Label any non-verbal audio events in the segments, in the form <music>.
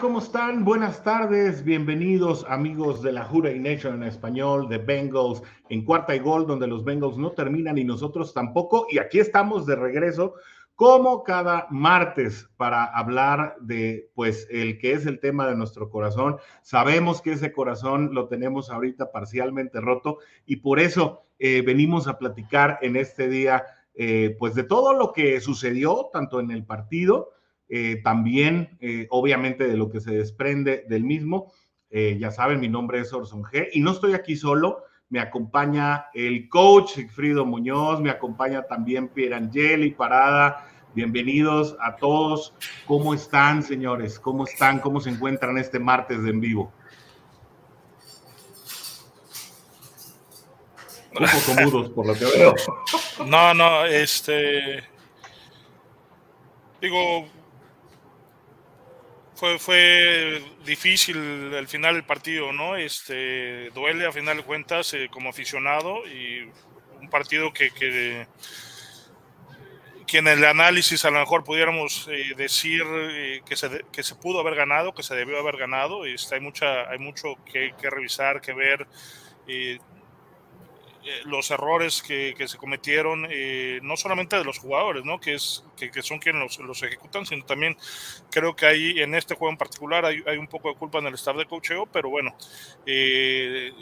¿cómo están? Buenas tardes, bienvenidos amigos de la Jura Nation en español, de Bengals en cuarta y gol, donde los Bengals no terminan y nosotros tampoco. Y aquí estamos de regreso como cada martes para hablar de pues el que es el tema de nuestro corazón. Sabemos que ese corazón lo tenemos ahorita parcialmente roto y por eso eh, venimos a platicar en este día eh, pues de todo lo que sucedió tanto en el partido eh, también, eh, obviamente, de lo que se desprende del mismo. Eh, ya saben, mi nombre es Orson G. Y no estoy aquí solo, me acompaña el coach Sigfrido Muñoz, me acompaña también Pierangeli Parada. Bienvenidos a todos. ¿Cómo están, señores? ¿Cómo están? ¿Cómo se encuentran este martes de en vivo? <laughs> Un poco mudos por lo que veo. No, no, este. Digo, fue, difícil el final del partido, ¿no? Este, duele a final de cuentas eh, como aficionado y un partido que, que, que, en el análisis a lo mejor pudiéramos eh, decir eh, que, se, que se pudo haber ganado, que se debió haber ganado. Este, hay, mucha, hay mucho que revisar, que ver. Eh, los errores que, que se cometieron, eh, no solamente de los jugadores, ¿no? que, es, que, son quienes los, los, ejecutan, sino también creo que ahí en este juego en particular hay, hay un poco de culpa en el staff de cocheo, pero bueno, eh,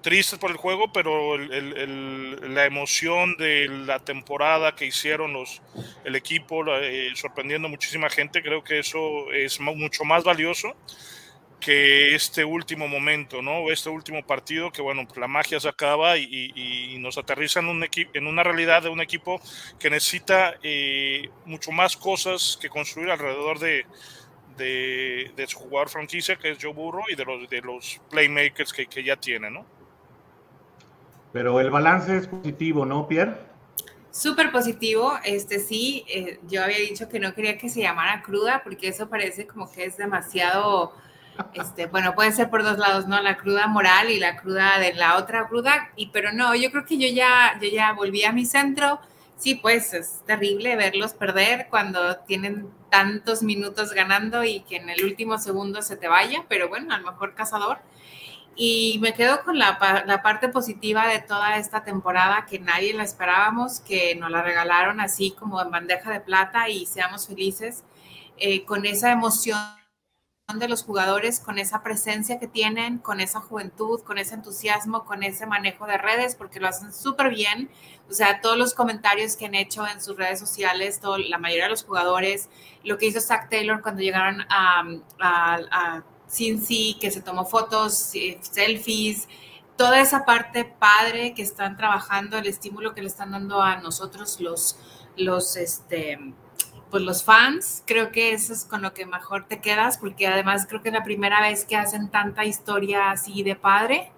tristes por el juego, pero el, la emoción de la temporada que hicieron los, el equipo, eh, sorprendiendo a muchísima gente, creo que eso es mucho más valioso que este último momento, ¿no? Este último partido, que bueno, pues la magia se acaba y, y, nos aterriza en, un en una realidad de un equipo que necesita eh, mucho más cosas que construir alrededor de, de, de, su jugador franquicia, que es Joe Burrow, y de los, de los playmakers que, que ya tiene, ¿no? Pero el balance es positivo, ¿no, Pierre? Súper positivo, este sí, eh, yo había dicho que no quería que se llamara cruda porque eso parece como que es demasiado este, bueno, puede ser por dos lados, ¿no? La cruda moral y la cruda de la otra cruda, y pero no, yo creo que yo ya, yo ya volví a mi centro. Sí, pues es terrible verlos perder cuando tienen tantos minutos ganando y que en el último segundo se te vaya, pero bueno, a lo mejor cazador. Y me quedo con la, la, parte positiva de toda esta temporada que nadie la esperábamos, que nos la regalaron así como en bandeja de plata y seamos felices eh, con esa emoción de los jugadores con esa presencia que tienen, con esa juventud, con ese entusiasmo, con ese manejo de redes, porque lo hacen súper bien. O sea, todos los comentarios que han hecho en sus redes sociales, todo, la mayoría de los jugadores, lo que hizo Zach Taylor cuando llegaron a, a, a Cincy, que se tomó fotos, selfies, toda esa parte padre que están trabajando, el estímulo que le están dando a nosotros los, los, este, pues los fans, creo que eso es con lo que mejor te quedas, porque además creo que es la primera vez que hacen tanta historia así de padre.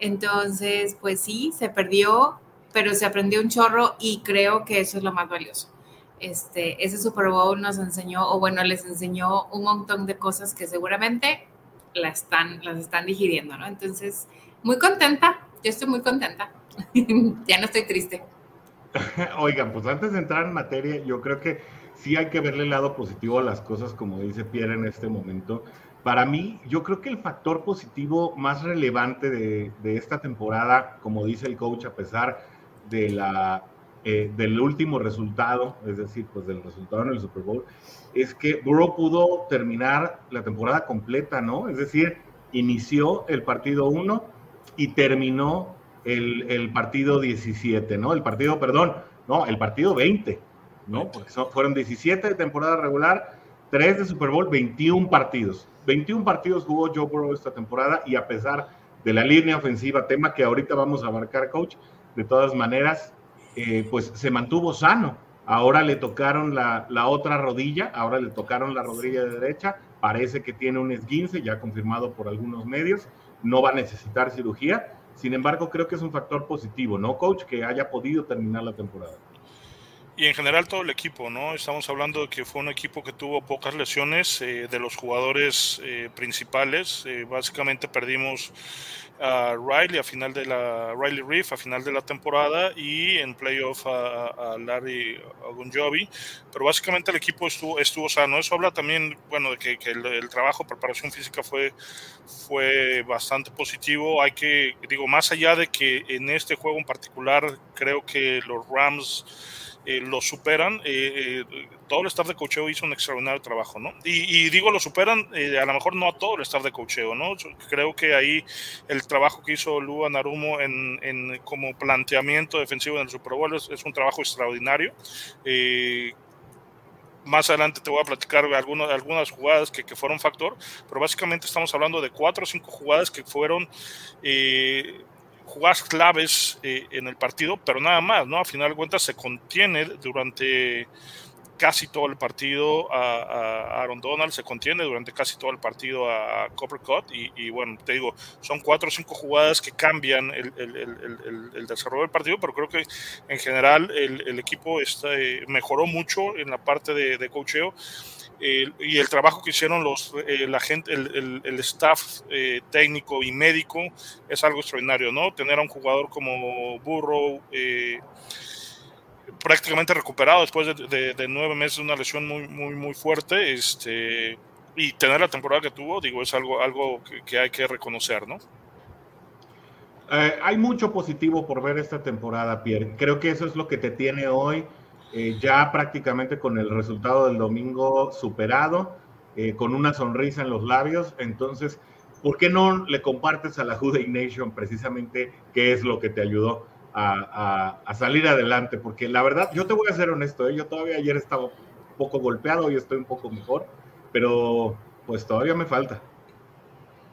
Entonces, pues sí, se perdió, pero se aprendió un chorro y creo que eso es lo más valioso. Este, ese Super Bowl nos enseñó, o bueno, les enseñó un montón de cosas que seguramente la están, las están digiriendo, ¿no? Entonces, muy contenta, yo estoy muy contenta. <laughs> ya no estoy triste. <laughs> Oigan, pues antes de entrar en materia, yo creo que sí hay que verle el lado positivo a las cosas, como dice Pierre en este momento. Para mí, yo creo que el factor positivo más relevante de, esta temporada, como dice el coach, a pesar de la, eh, del último resultado, es decir, pues del resultado en el Super Bowl, es que Burrow pudo terminar la temporada completa, ¿no? Es decir, inició el partido 1 y terminó el, el, partido 17, ¿no? El partido, perdón, no, el partido 20. ¿No? Porque fueron 17 de temporada regular, 3 de Super Bowl, 21 partidos. 21 partidos jugó Joe Burrow esta temporada y a pesar de la línea ofensiva, tema que ahorita vamos a abarcar, coach, de todas maneras, eh, pues se mantuvo sano. Ahora le tocaron la, la, otra rodilla, ahora le tocaron la rodilla de derecha, parece que tiene un esguince, ya confirmado por algunos medios, no va a necesitar cirugía. Sin embargo, creo que es un factor positivo, ¿no, coach? Que haya podido terminar la temporada. Y en general todo el equipo, ¿no? Estamos hablando de que fue un equipo que tuvo pocas lesiones eh, de los jugadores eh, principales. Eh, básicamente perdimos a Riley a final de la Riley Reef a final de la temporada y en playoff a, Larry Ogunjobi, pero básicamente el equipo estuvo estuvo sano. Eso habla también, bueno, de que, el, el, trabajo preparación física fue fue bastante positivo. Hay que digo más allá de que en este juego en particular creo que los Rams eh, lo superan. Eh, eh, todo el staff de cocheo hizo un extraordinario trabajo, ¿no? Y, digo lo superan, a lo mejor no a todo el staff de cocheo, ¿no? Creo que ahí el trabajo que hizo Lua Narumo en, como planteamiento defensivo en el Super Bowl es, un trabajo extraordinario. más adelante te voy a platicar algunas, algunas jugadas que, que, fueron factor, pero básicamente estamos hablando de cuatro o cinco jugadas que fueron jugadas claves eh, en el partido, pero nada más, ¿no? A final de cuentas se contiene durante casi todo el partido a, Aaron Donald, se contiene durante casi todo el partido a, Copper Cut y, bueno, te digo, son cuatro o cinco jugadas que cambian el, el, desarrollo del partido, pero creo que en general el, equipo está, eh, mejoró mucho en la parte de, de coacheo y el trabajo que hicieron los, eh, la gente, el, el, staff eh, técnico y médico es algo extraordinario, ¿no? Tener a un jugador como Burrow eh, prácticamente recuperado después de, de, nueve meses de una lesión muy, muy, muy fuerte, este, y tener la temporada que tuvo, digo, es algo, algo que, que hay que reconocer, ¿no? hay mucho positivo por ver esta temporada, Pierre. Creo que eso es lo que te tiene hoy eh, ya prácticamente con el resultado del domingo superado, eh, con una sonrisa en los labios. Entonces, ¿por qué no le compartes a la <laughs> Juday Nation precisamente qué es lo que te ayudó a, salir adelante? Porque la verdad, yo te voy a ser honesto, ¿eh? yo todavía ayer estaba un poco golpeado y estoy un poco mejor, pero pues todavía me falta.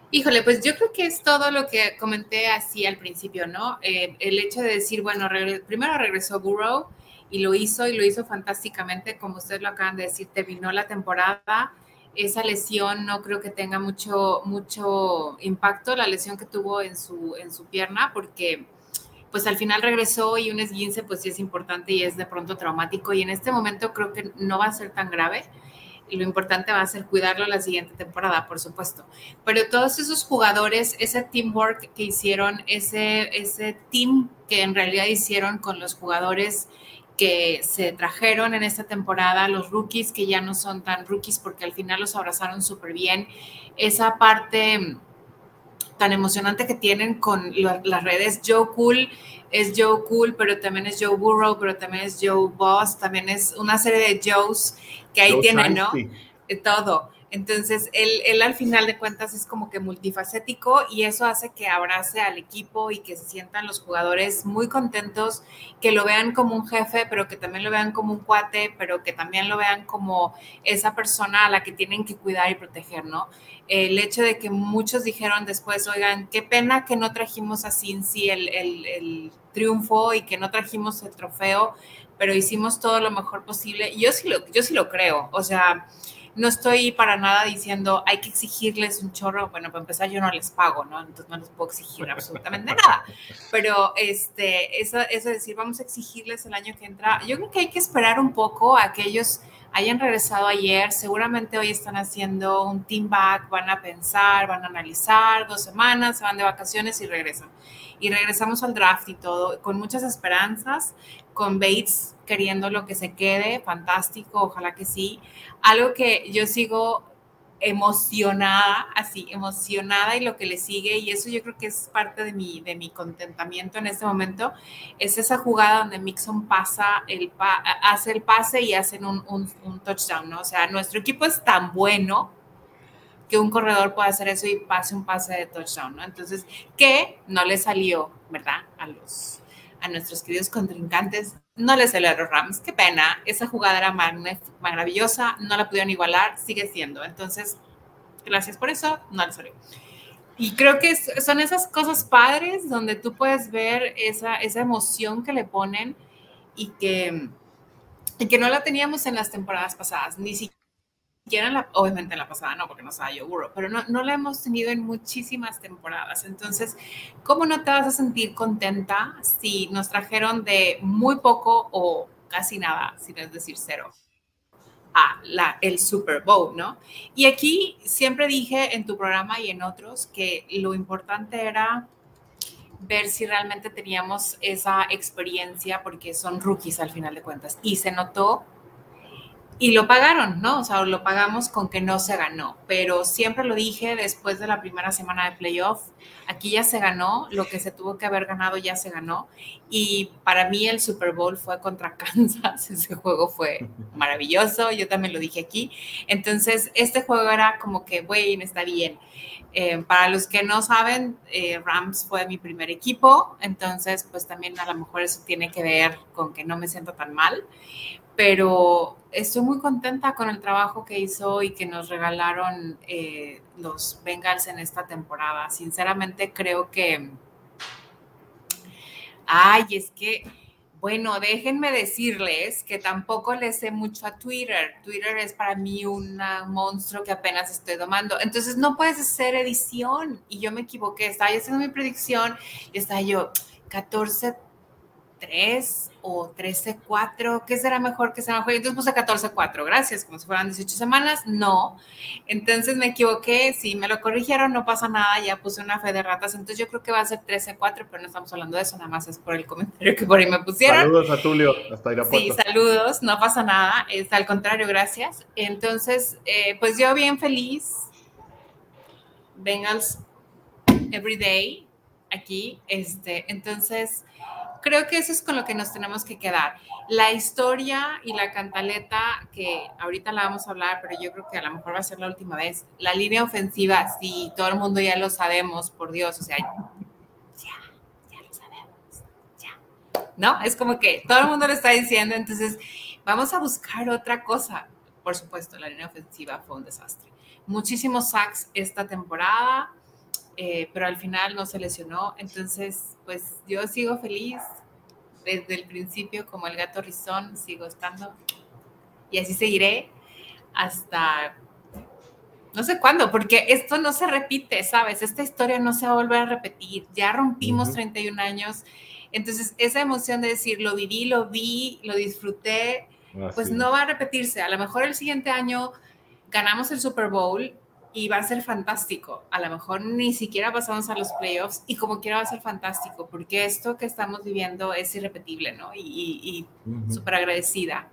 Híjole, pues yo creo que es todo lo que comenté así al principio, ¿no? el hecho de decir, bueno, primero regresó Burrow, y lo hizo y lo hizo fantásticamente, como ustedes lo acaban de decir, terminó la temporada. Esa lesión no creo que tenga mucho, mucho impacto, la lesión que tuvo en su, en su pierna, porque pues al final regresó y un esguince pues sí es importante y es de pronto traumático y en este momento creo que no va a ser tan grave y lo importante va a ser cuidarlo la siguiente temporada, por supuesto. Pero todos esos jugadores, ese teamwork que hicieron, ese, ese team que en realidad hicieron con los jugadores que se trajeron en esta temporada, los rookies que ya no son tan rookies porque al final los abrazaron súper bien, esa parte tan emocionante que tienen con las redes. Joe Cool es Joe Cool, pero también es Joe Burrow, pero también es Joe Boss, también es una serie de Joes que ahí tienen, ¿no? Todo. Entonces, él, al final de cuentas es como que multifacético y eso hace que abrace al equipo y que se sientan los jugadores muy contentos, que lo vean como un jefe, pero que también lo vean como un cuate, pero que también lo vean como esa persona a la que tienen que cuidar y proteger, ¿no? El hecho de que muchos dijeron después, oigan, qué pena que no trajimos a Cincy el, el triunfo y que no trajimos el trofeo, pero hicimos todo lo mejor posible. Yo sí lo, yo sí lo creo, o sea no estoy para nada diciendo hay que exigirles un chorro. Bueno, para empezar, yo no les pago, ¿no? Entonces no les puedo exigir absolutamente <laughs> nada. Pero este, eso, eso de decir, vamos a exigirles el año que entra, yo creo que hay que esperar un poco a que ellos hayan regresado ayer. Seguramente hoy están haciendo un team back, van a pensar, van a analizar dos semanas, se van de vacaciones y regresan. Y regresamos al draft y todo, con muchas esperanzas, con Bates queriendo lo que se quede, fantástico, ojalá que sí. Algo que yo sigo emocionada, así, emocionada y lo que le sigue, y eso yo creo que es parte de mi, de mi contentamiento en este momento, es esa jugada donde Mixon pasa, el hace el pase y hacen un, un, touchdown, ¿no? O sea, nuestro equipo es tan bueno que un corredor pueda hacer eso y pase un pase de touchdown, ¿no? Entonces, que no le salió, ¿verdad? A los, a nuestros queridos contrincantes no a los Rams, qué pena. Esa jugada era maravillosa, no la pudieron igualar, sigue siendo. Entonces, gracias por eso, no les salió. Y creo que son esas cosas padres donde tú puedes ver esa, esa emoción que le ponen y que, y que no la teníamos en las temporadas pasadas, ni siquiera obviamente en la pasada no, porque no estaba yo burro, pero no, no la hemos tenido en muchísimas temporadas. Entonces, ¿cómo no te vas a sentir contenta si nos trajeron de muy poco o casi nada, si no es decir cero, a la, el Super Bowl, ¿no? Y aquí siempre dije en tu programa y en otros que lo importante era ver si realmente teníamos esa experiencia, porque son rookies al final de cuentas. Y se notó y lo pagaron, ¿no? O sea, lo pagamos con que no se ganó, pero siempre lo dije después de la primera semana de playoff, aquí ya se ganó, lo que se tuvo que haber ganado ya se ganó y para mí el Super Bowl fue contra <laughs> Kansas, ese juego fue <laughs> maravilloso, yo también lo dije aquí, entonces este juego era como que, bueno, está bien. Eh, para los que no saben, eh, Rams fue mi primer equipo, entonces pues también a lo mejor eso tiene que ver con que no me siento tan mal, pero estoy muy contenta con el trabajo que hizo y que nos regalaron eh, los Bengals en esta temporada. Sinceramente creo que, ay, es que, bueno, déjenme decirles que tampoco le sé mucho a Twitter. Twitter es para mí un monstruo que apenas estoy domando. Entonces no puedes hacer edición. Y yo me equivoqué, estaba haciendo mi predicción y estaba yo, 14 3 o 13-4, ¿qué será mejor que sea mejor? Entonces puse 14-4, gracias, como si fueran 18 semanas, no. Entonces me equivoqué, si me lo corrigieron, no pasa nada, ya puse una fe de ratas, entonces yo creo que va a ser 13-4, pero no estamos hablando de eso, nada más es por el comentario que por ahí me pusieron. Saludos a Tulio, hasta Irapuato. Sí, saludos, no pasa nada, es al contrario, gracias. Entonces, eh, pues yo bien feliz, Bengals Everyday, aquí, este, entonces creo que eso es con lo que nos tenemos que quedar. La historia y la cantaleta, que ahorita la vamos a hablar, pero yo creo que a lo mejor va a ser la última vez. La línea ofensiva, sí, todo el mundo ya lo sabemos, por Dios, o sea, ya, ya lo sabemos, ya. ¿No? Es como que todo el mundo lo está diciendo, entonces vamos a buscar otra cosa. Por supuesto, la línea ofensiva fue un desastre. Muchísimos sacks esta temporada eh, pero al final no se lesionó. Entonces, pues yo sigo feliz desde el principio como el gato rizón, sigo estando y así seguiré hasta no sé cuándo, porque esto no se repite, ¿sabes? Esta historia no se va a volver a repetir. Ya rompimos 31 años. Entonces, esa emoción de decir, lo viví, lo vi, lo disfruté, pues no va a repetirse. A lo mejor el siguiente año ganamos el Super Bowl y va a ser fantástico. A lo mejor ni siquiera pasamos a los playoffs y como quiera va a ser fantástico porque esto que estamos viviendo es irrepetible, ¿no? Y, súper agradecida.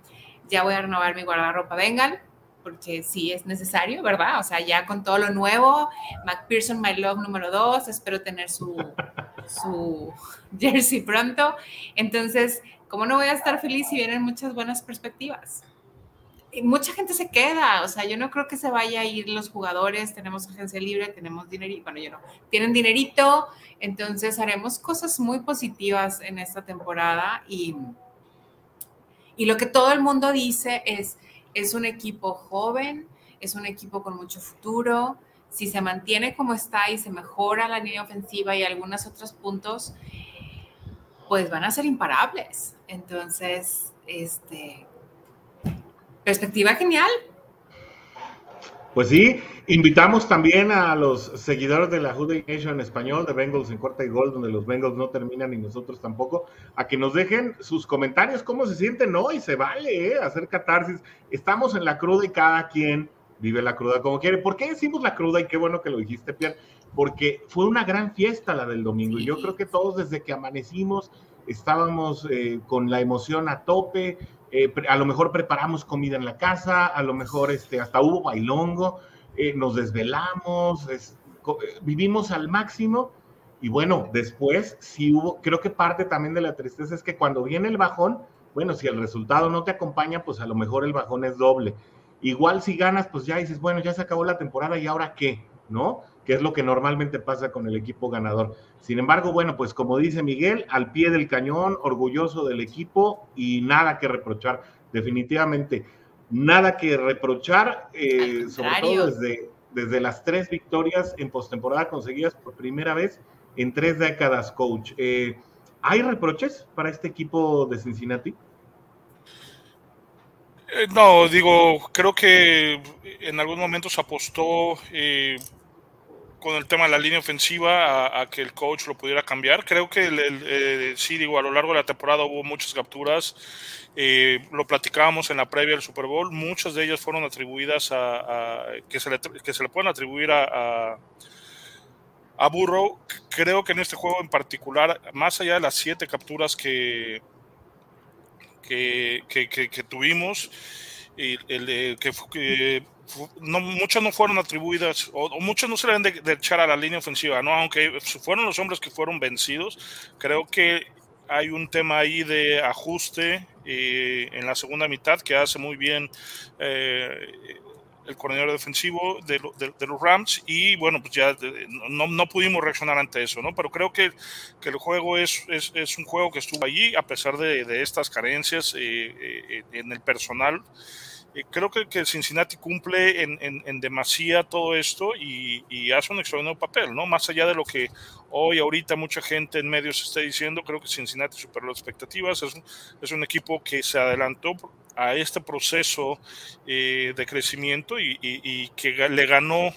Ya voy a renovar mi guardarropa Vengan porque sí es necesario, ¿verdad? O sea, ya con todo lo nuevo, McPherson My Love número dos, espero tener su, <laughs> su jersey pronto. Entonces, ¿cómo no voy a estar feliz si vienen muchas buenas perspectivas? Mucha gente se queda, o sea, yo no creo que se vaya a ir los jugadores, tenemos agencia libre, tenemos dinerito, bueno, yo no, tienen dinerito, entonces haremos cosas muy positivas en esta temporada y, y lo que todo el mundo dice es, es un equipo joven, es un equipo con mucho futuro, si se mantiene como está y se mejora la línea ofensiva y algunos otros puntos, pues van a ser imparables. Entonces, este, perspectiva genial. Pues sí, invitamos también a los seguidores de la Jude Nation en español, de Bengals en cuarta y gol, donde los Bengals no terminan y nosotros tampoco, a que nos dejen sus comentarios, cómo se sienten hoy, se vale ¿eh? hacer catarsis. Estamos en la cruda y cada quien vive la cruda como quiere. ¿Por qué decimos la cruda? Y qué bueno que lo dijiste, Pierre, porque fue una gran fiesta la del domingo. Y yo creo que todos desde que amanecimos estábamos eh, con la emoción a tope, eh, a lo mejor preparamos comida en la casa, a lo mejor este, hasta hubo bailongo, eh, nos desvelamos, eh, vivimos al máximo y bueno, después sí hubo, creo que parte también de la tristeza es que cuando viene el bajón, bueno, si el resultado no te acompaña, pues a lo mejor el bajón es doble. Igual si ganas, pues ya dices, bueno, ya se acabó la temporada y ahora qué, ¿no? Que es lo que normalmente pasa con el equipo ganador. Sin embargo, bueno, pues como dice Miguel, al pie del cañón, orgulloso del equipo y nada que reprochar, definitivamente. Nada que reprochar, eh, sobre todo desde, desde las tres victorias en postemporada conseguidas por primera vez en tres décadas, coach. Eh, ¿Hay reproches para este equipo de Cincinnati? Eh, no, digo, creo que en algún momento se apostó con el tema de la línea ofensiva a, que el coach lo pudiera cambiar. Creo que el, sí, digo, a lo largo de la temporada hubo muchas capturas. Eh, lo platicábamos en la previa del Super Bowl. Muchas de ellas fueron atribuidas a, que, se le, que se le pueden atribuir a, a, Burrow. Creo que en este juego en particular, más allá de las siete capturas que, que, que, tuvimos, el, que, que no, muchas no fueron atribuidas, o, muchas no se le deben de, echar a la línea ofensiva, ¿no? Aunque fueron los hombres que fueron vencidos, creo que hay un tema ahí de ajuste eh, en la segunda mitad que hace muy bien eh, el coordinador defensivo de, los Rams y bueno, pues ya no, no, pudimos reaccionar ante eso, ¿no? Pero creo que, que el juego es, es, es, un juego que estuvo allí a pesar de, estas carencias eh, en el personal. Eh, creo que, que, Cincinnati cumple en, en, demasía todo esto y, hace un extraordinario papel, ¿no? Más allá de lo que hoy, ahorita, mucha gente en medios está diciendo, creo que Cincinnati superó las expectativas. Es es un equipo que se adelantó a este proceso eh, de crecimiento y, y, que le ganó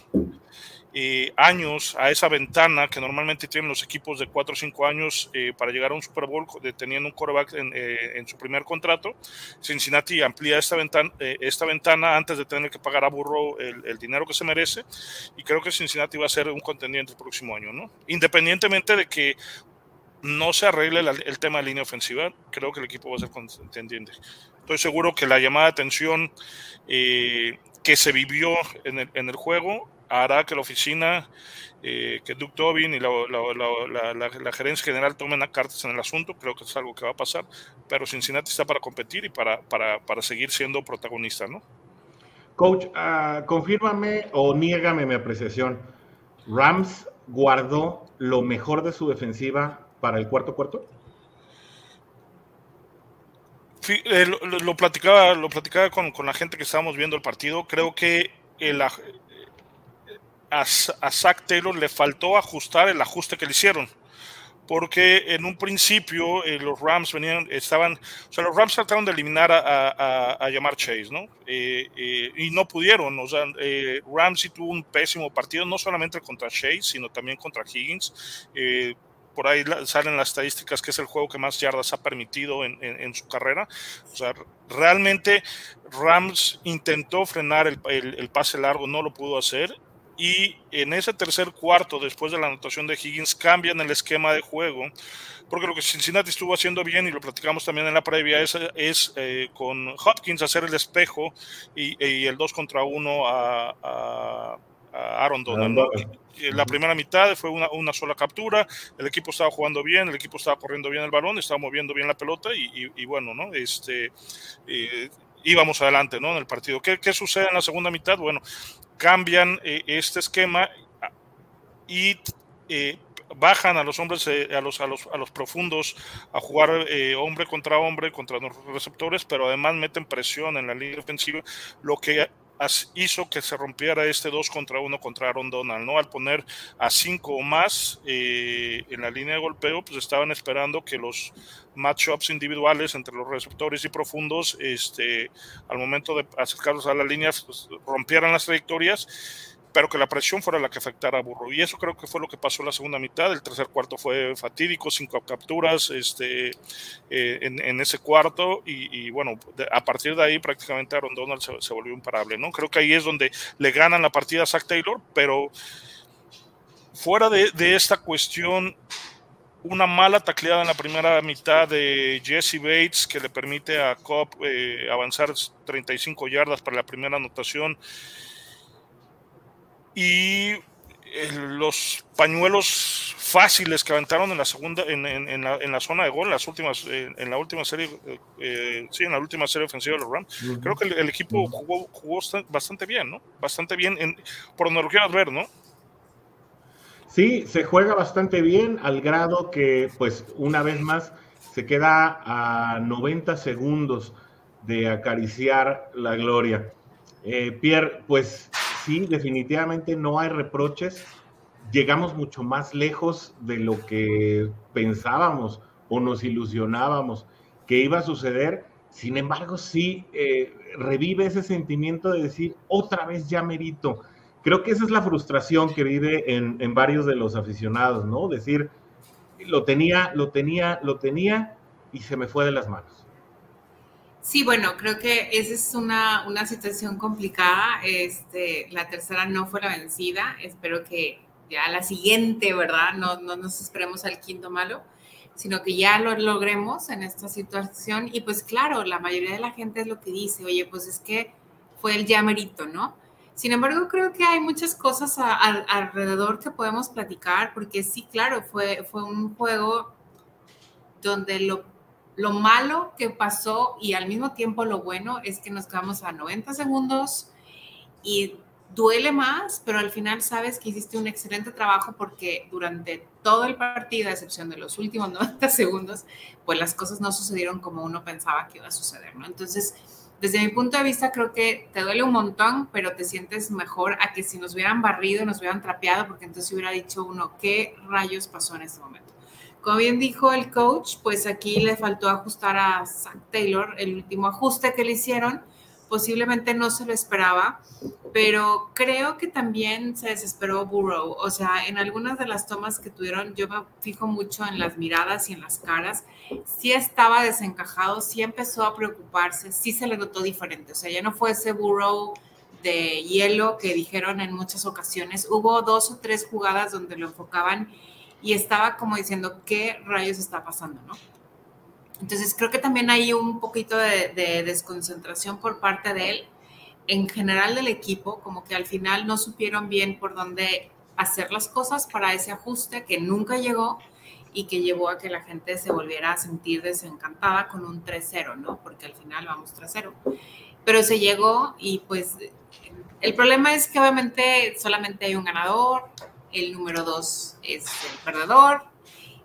eh, años a esa ventana que normalmente tienen los equipos de 4 o 5 años eh, para llegar a un Super Bowl teniendo un quarterback eh, en, su primer contrato. Cincinnati amplía esta ventana, esta ventana antes de tener que pagar a Burrow el, dinero que se merece y creo que Cincinnati va a ser un contendiente el próximo año, ¿no? Independientemente de que no se arregle el tema de línea ofensiva, creo que el equipo va a ser contendiente. Estoy seguro que la llamada de atención que se vivió en el, juego hará que la oficina, eh, que Duke Tobin y la, la, gerencia general tomen cartas en el asunto. Creo que es algo que va a pasar, pero Cincinnati está para competir y para, para, para seguir siendo protagonista, ¿no? Coach, uh, confírmame o niégame mi apreciación. ¿Rams guardó lo mejor de su defensiva para el cuarto cuarto? Eh, lo, platicaba, lo platicaba con, con, la gente que estábamos viendo el partido. Creo que el, a, Zach Taylor le faltó ajustar el ajuste que le hicieron. Porque en un principio eh, los Rams venían, estaban, o sea, los Rams trataron de eliminar a, a, llamar Chase, ¿no? Eh, eh, y no pudieron, o sea, Ramsey tuvo un pésimo partido, no solamente contra Chase, sino también contra Higgins por ahí salen las estadísticas que es el juego que más yardas ha permitido en, en, su carrera. O sea, realmente Rams intentó frenar el, el, pase largo, no lo pudo hacer y en ese tercer cuarto, después de la anotación de Higgins, cambian el esquema de juego, porque lo que Cincinnati estuvo haciendo bien, y lo platicamos también en la previa, es, es eh, con Hopkins hacer el espejo y, el 2 contra 1 a, Aaron Donald. La primera mitad fue una, una, sola captura, el equipo estaba jugando bien, el equipo estaba corriendo bien el balón, estaba moviendo bien la pelota y, bueno, ¿no? Este, eh, íbamos adelante ¿no? en el partido. ¿Qué, ¿Qué, sucede en la segunda mitad? Bueno, cambian eh, este esquema y eh, bajan a los hombres, eh, a, los, a, los, a los profundos a jugar hombre contra hombre contra los receptores, pero además meten presión en la línea defensiva, lo que hizo que se rompiera este 2 contra 1 contra Aaron Donald, ¿no? Al poner a 5 o más en la línea de golpeo, pues estaban esperando que los matchups individuales entre los receptores y profundos, este, al momento de acercarlos a la línea, pues, rompieran las trayectorias, pero que la presión fuera la que afectara a Burro. Y eso creo que fue lo que pasó en la segunda mitad. El tercer cuarto fue fatídico, cinco capturas este, eh, en, ese cuarto. Y, bueno, a partir de ahí prácticamente Aaron Donald se, volvió imparable. ¿no? Creo que ahí es donde le ganan la partida a Zach Taylor, pero fuera de, esta cuestión una mala tacleada en la primera mitad de Jesse Bates que le permite a Cobb eh, avanzar 35 yardas para la primera anotación. Y eh, los pañuelos fáciles que aventaron en la segunda, en, en, la, en la, zona de gol, en las últimas, eh, en la última serie, sí, en la última serie ofensiva de los Rams. Creo que el, equipo jugó, jugó, bastante bien, ¿no? Bastante bien, en, por donde lo quieras ver, ¿no? Sí, se juega bastante bien al grado que, pues, una vez más, se queda a 90 segundos de acariciar la gloria. Eh, Pierre, pues sí, definitivamente no hay reproches. Llegamos mucho más lejos de lo que pensábamos o nos ilusionábamos que iba a suceder. Sin embargo, sí, eh, revive ese sentimiento de decir, otra vez ya merito creo que esa es la frustración que vive en, en varios de los aficionados, ¿no? Decir, lo tenía, lo tenía, lo tenía y se me fue de las manos. Sí, bueno, creo que esa es una, una situación complicada. Este, la tercera no fue la vencida. Espero que ya la siguiente, ¿verdad? No, no nos esperemos al quinto malo, sino que ya lo logremos en esta situación. Y pues claro, la mayoría de la gente es lo que dice, oye, pues es que fue el llamerito, ¿no? Sin embargo, creo que hay muchas cosas alrededor que podemos platicar, porque sí, claro, fue, fue un juego donde lo lo malo que pasó y al mismo tiempo lo bueno es que nos quedamos a 90 segundos y duele más, pero al final sabes que hiciste un excelente trabajo porque durante todo el partido, a excepción de los últimos <laughs> 90 segundos, pues las cosas no sucedieron como uno pensaba que iba a suceder, ¿no? Entonces, desde mi punto de vista, creo que te duele un montón, pero te sientes mejor a que si nos hubieran barrido, nos hubieran trapeado, porque entonces hubiera dicho uno, ¿qué rayos pasó en este momento? Como bien dijo el coach, pues aquí le faltó ajustar a Zach Taylor, el último ajuste que le hicieron. Posiblemente no se lo esperaba, pero creo que también se desesperó Burrow. O sea, en algunas de las tomas que tuvieron, yo me fijo mucho en las miradas y en las caras. Sí estaba desencajado, sí empezó a preocuparse, sí se le notó diferente. O sea, ya no fue ese Burrow de hielo que dijeron en muchas ocasiones. Hubo dos o tres jugadas donde lo enfocaban y estaba como diciendo, ¿qué rayos está pasando, no? Entonces creo que también hay un poquito de, desconcentración por parte de él, en general del equipo, como que al final no supieron bien por dónde hacer las cosas para ese ajuste que nunca llegó y que llevó a que la gente se volviera a sentir desencantada con un 3-0, ¿no? Porque al final vamos 3-0. Pero se llegó y pues el problema es que obviamente solamente hay un ganador, el número dos es el perdedor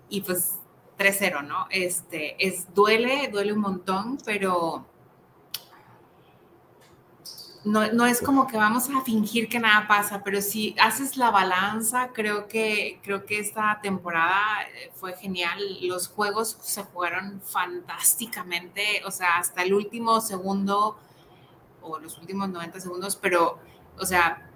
y pues 3-0, ¿no? Este, es, duele, duele un montón, pero no, no, es como que vamos a fingir que nada pasa, pero si haces la balanza, creo que, creo que esta temporada eh, fue genial. Los juegos se jugaron fantásticamente, o sea, hasta el último segundo o los últimos 90 segundos, pero, o sea,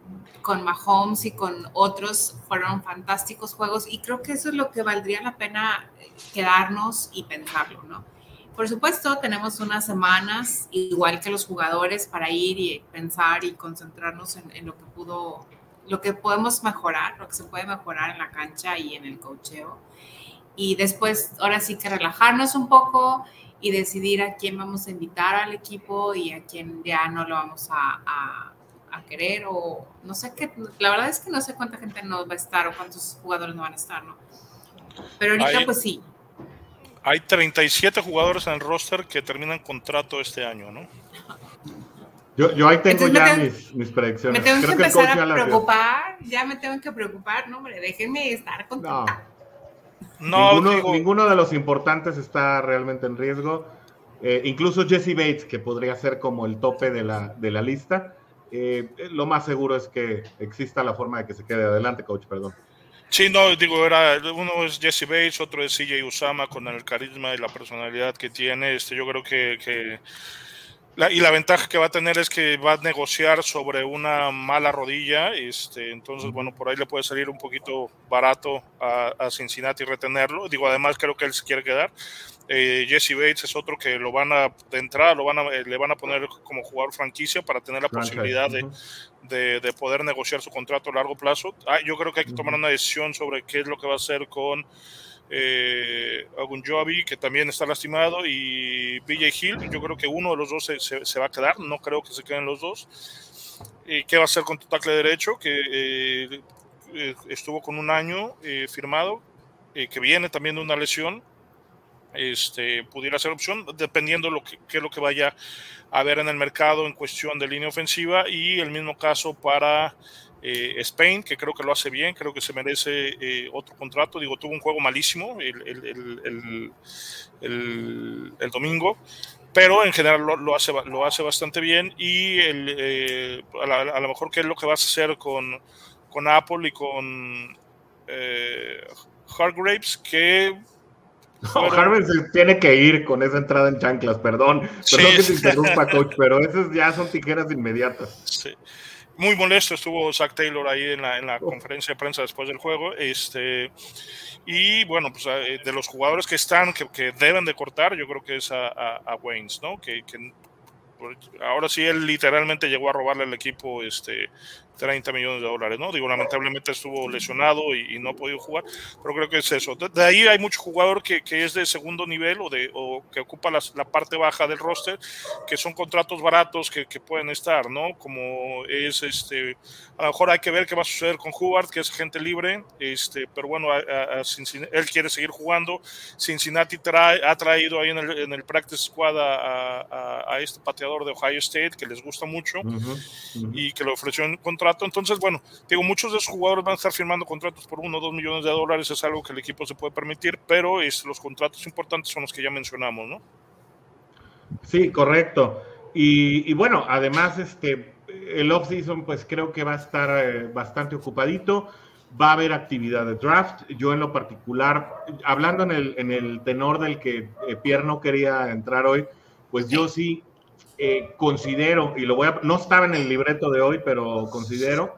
con Mahomes y con otros fueron fantásticos juegos y creo que eso es lo que valdría la pena quedarnos y pensarlo, ¿no? Por supuesto, tenemos unas semanas, igual que los jugadores, para ir y pensar y concentrarnos en, lo que pudo, lo que podemos mejorar, lo que se puede mejorar en la cancha y en el cocheo. Y después, ahora sí que relajarnos un poco y decidir a quién vamos a invitar al equipo y a quién ya no lo vamos a querer o no sé qué, la verdad es que no sé cuánta gente no va a estar o cuántos jugadores no van a estar, ¿no? Pero ahorita pues sí. Hay 37 jugadores en el roster que terminan contrato este año, ¿no? Yo, yo ahí tengo ya mis, mis, predicciones. Me tengo que empezar a preocupar, ya me tengo que preocupar, no, hombre, déjenme estar contenta. No. ninguno, ninguno, de los importantes está realmente en riesgo. Eh, incluso Jesse Bates, que podría ser como el tope de la, de la lista, eh, lo más seguro es que exista la forma de que se quede adelante, coach, perdón. Sí, no, digo, era, uno es Jesse Bates, otro es CJ Usama con el carisma y la personalidad que tiene. Este, yo creo que, que la, y la ventaja que va a tener es que va a negociar sobre una mala rodilla. Este, entonces, bueno, por ahí le puede salir un poquito barato a, a Cincinnati retenerlo. Digo, además creo que él se quiere quedar. Eh, Jesse Bates es otro que lo van a, de entrada, lo van a, eh, le van a poner como jugador franquicia para tener la posibilidad de, de, poder negociar su contrato a largo plazo. Ah, yo creo que hay que tomar una decisión sobre qué es lo que va a hacer con eh, Agunjobi, que también está lastimado, y BJ Hill. Yo creo que uno de los dos se, se, va a quedar, no creo que se queden los dos. ¿Y ¿Qué va a hacer con tu tackle derecho? Que eh, estuvo con un año firmado, que viene también de una lesión este, pudiera ser opción, dependiendo lo que, es lo que vaya a haber en el mercado en cuestión de línea ofensiva. Y el mismo caso para eh, Spain, que creo que lo hace bien, creo que se merece eh, otro contrato. Digo, tuvo un juego malísimo el, el, el, el domingo, pero en general lo, hace, lo hace bastante bien. Y eh, a, lo mejor qué es lo que vas a hacer con, con Apple y con Hargraves, que Harvard se tiene que ir con esa entrada en chanclas, perdón. Perdón que te <laughs> interrumpa, coach, pero esas ya son tijeras inmediatas. Sí. Muy molesto estuvo Zach Taylor ahí en la, en la conferencia de prensa después del juego. Este, y bueno, pues eh, de los jugadores que están, que, que deben de cortar, yo creo que es a, a, Waynes, ¿no? Que, que, ahora sí él literalmente llegó a robarle al equipo este, 30 millones de dólares, ¿no? Digo, lamentablemente estuvo lesionado y, no ha podido jugar, pero creo que es eso. De, ahí hay mucho jugador que, que, es de segundo nivel o, de, o que ocupa la parte baja del roster, que son contratos baratos que, que, pueden estar, ¿no? Como es, este, a lo mejor hay que ver qué va a suceder con Hubbard, que es agente libre, este, pero bueno, él quiere seguir jugando. Cincinnati trae, ha traído ahí en el, en el practice squad a, a, este pateador de Ohio State, que les gusta mucho, y que le ofreció un contrato entonces, bueno, digo, muchos de esos jugadores van a estar firmando contratos por uno o dos millones de dólares, es algo que el equipo se puede permitir, pero es, los contratos importantes son los que ya mencionamos, ¿no? Sí, correcto. Y, bueno, además, este, el off-season, pues creo que va a estar eh, bastante ocupadito. Va a haber actividad de draft. Yo en lo particular, hablando en el, en el tenor del que eh, Pierre no quería entrar hoy, pues yo sí eh, considero, y lo voy a, no estaba en el libreto de hoy, pero considero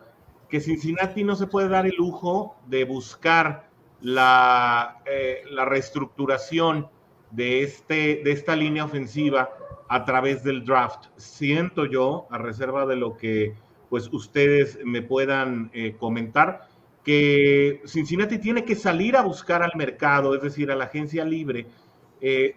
que Cincinnati no se puede dar el lujo de buscar la, eh, la reestructuración de, este, de esta línea ofensiva a través del draft. Siento yo, a reserva de lo que pues ustedes me puedan eh, comentar, que Cincinnati tiene que salir a buscar al mercado, es decir, a la agencia libre,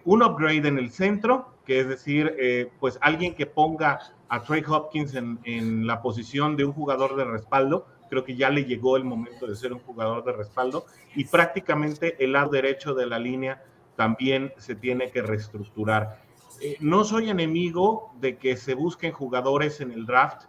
un upgrade en el centro que es decir, eh, pues alguien que ponga a Trey Hopkins en, la posición de un jugador de respaldo, creo que ya le llegó el momento de ser un jugador de respaldo y prácticamente el lado derecho de la línea también se tiene que reestructurar. Eh, no soy enemigo de que se busquen jugadores en el draft,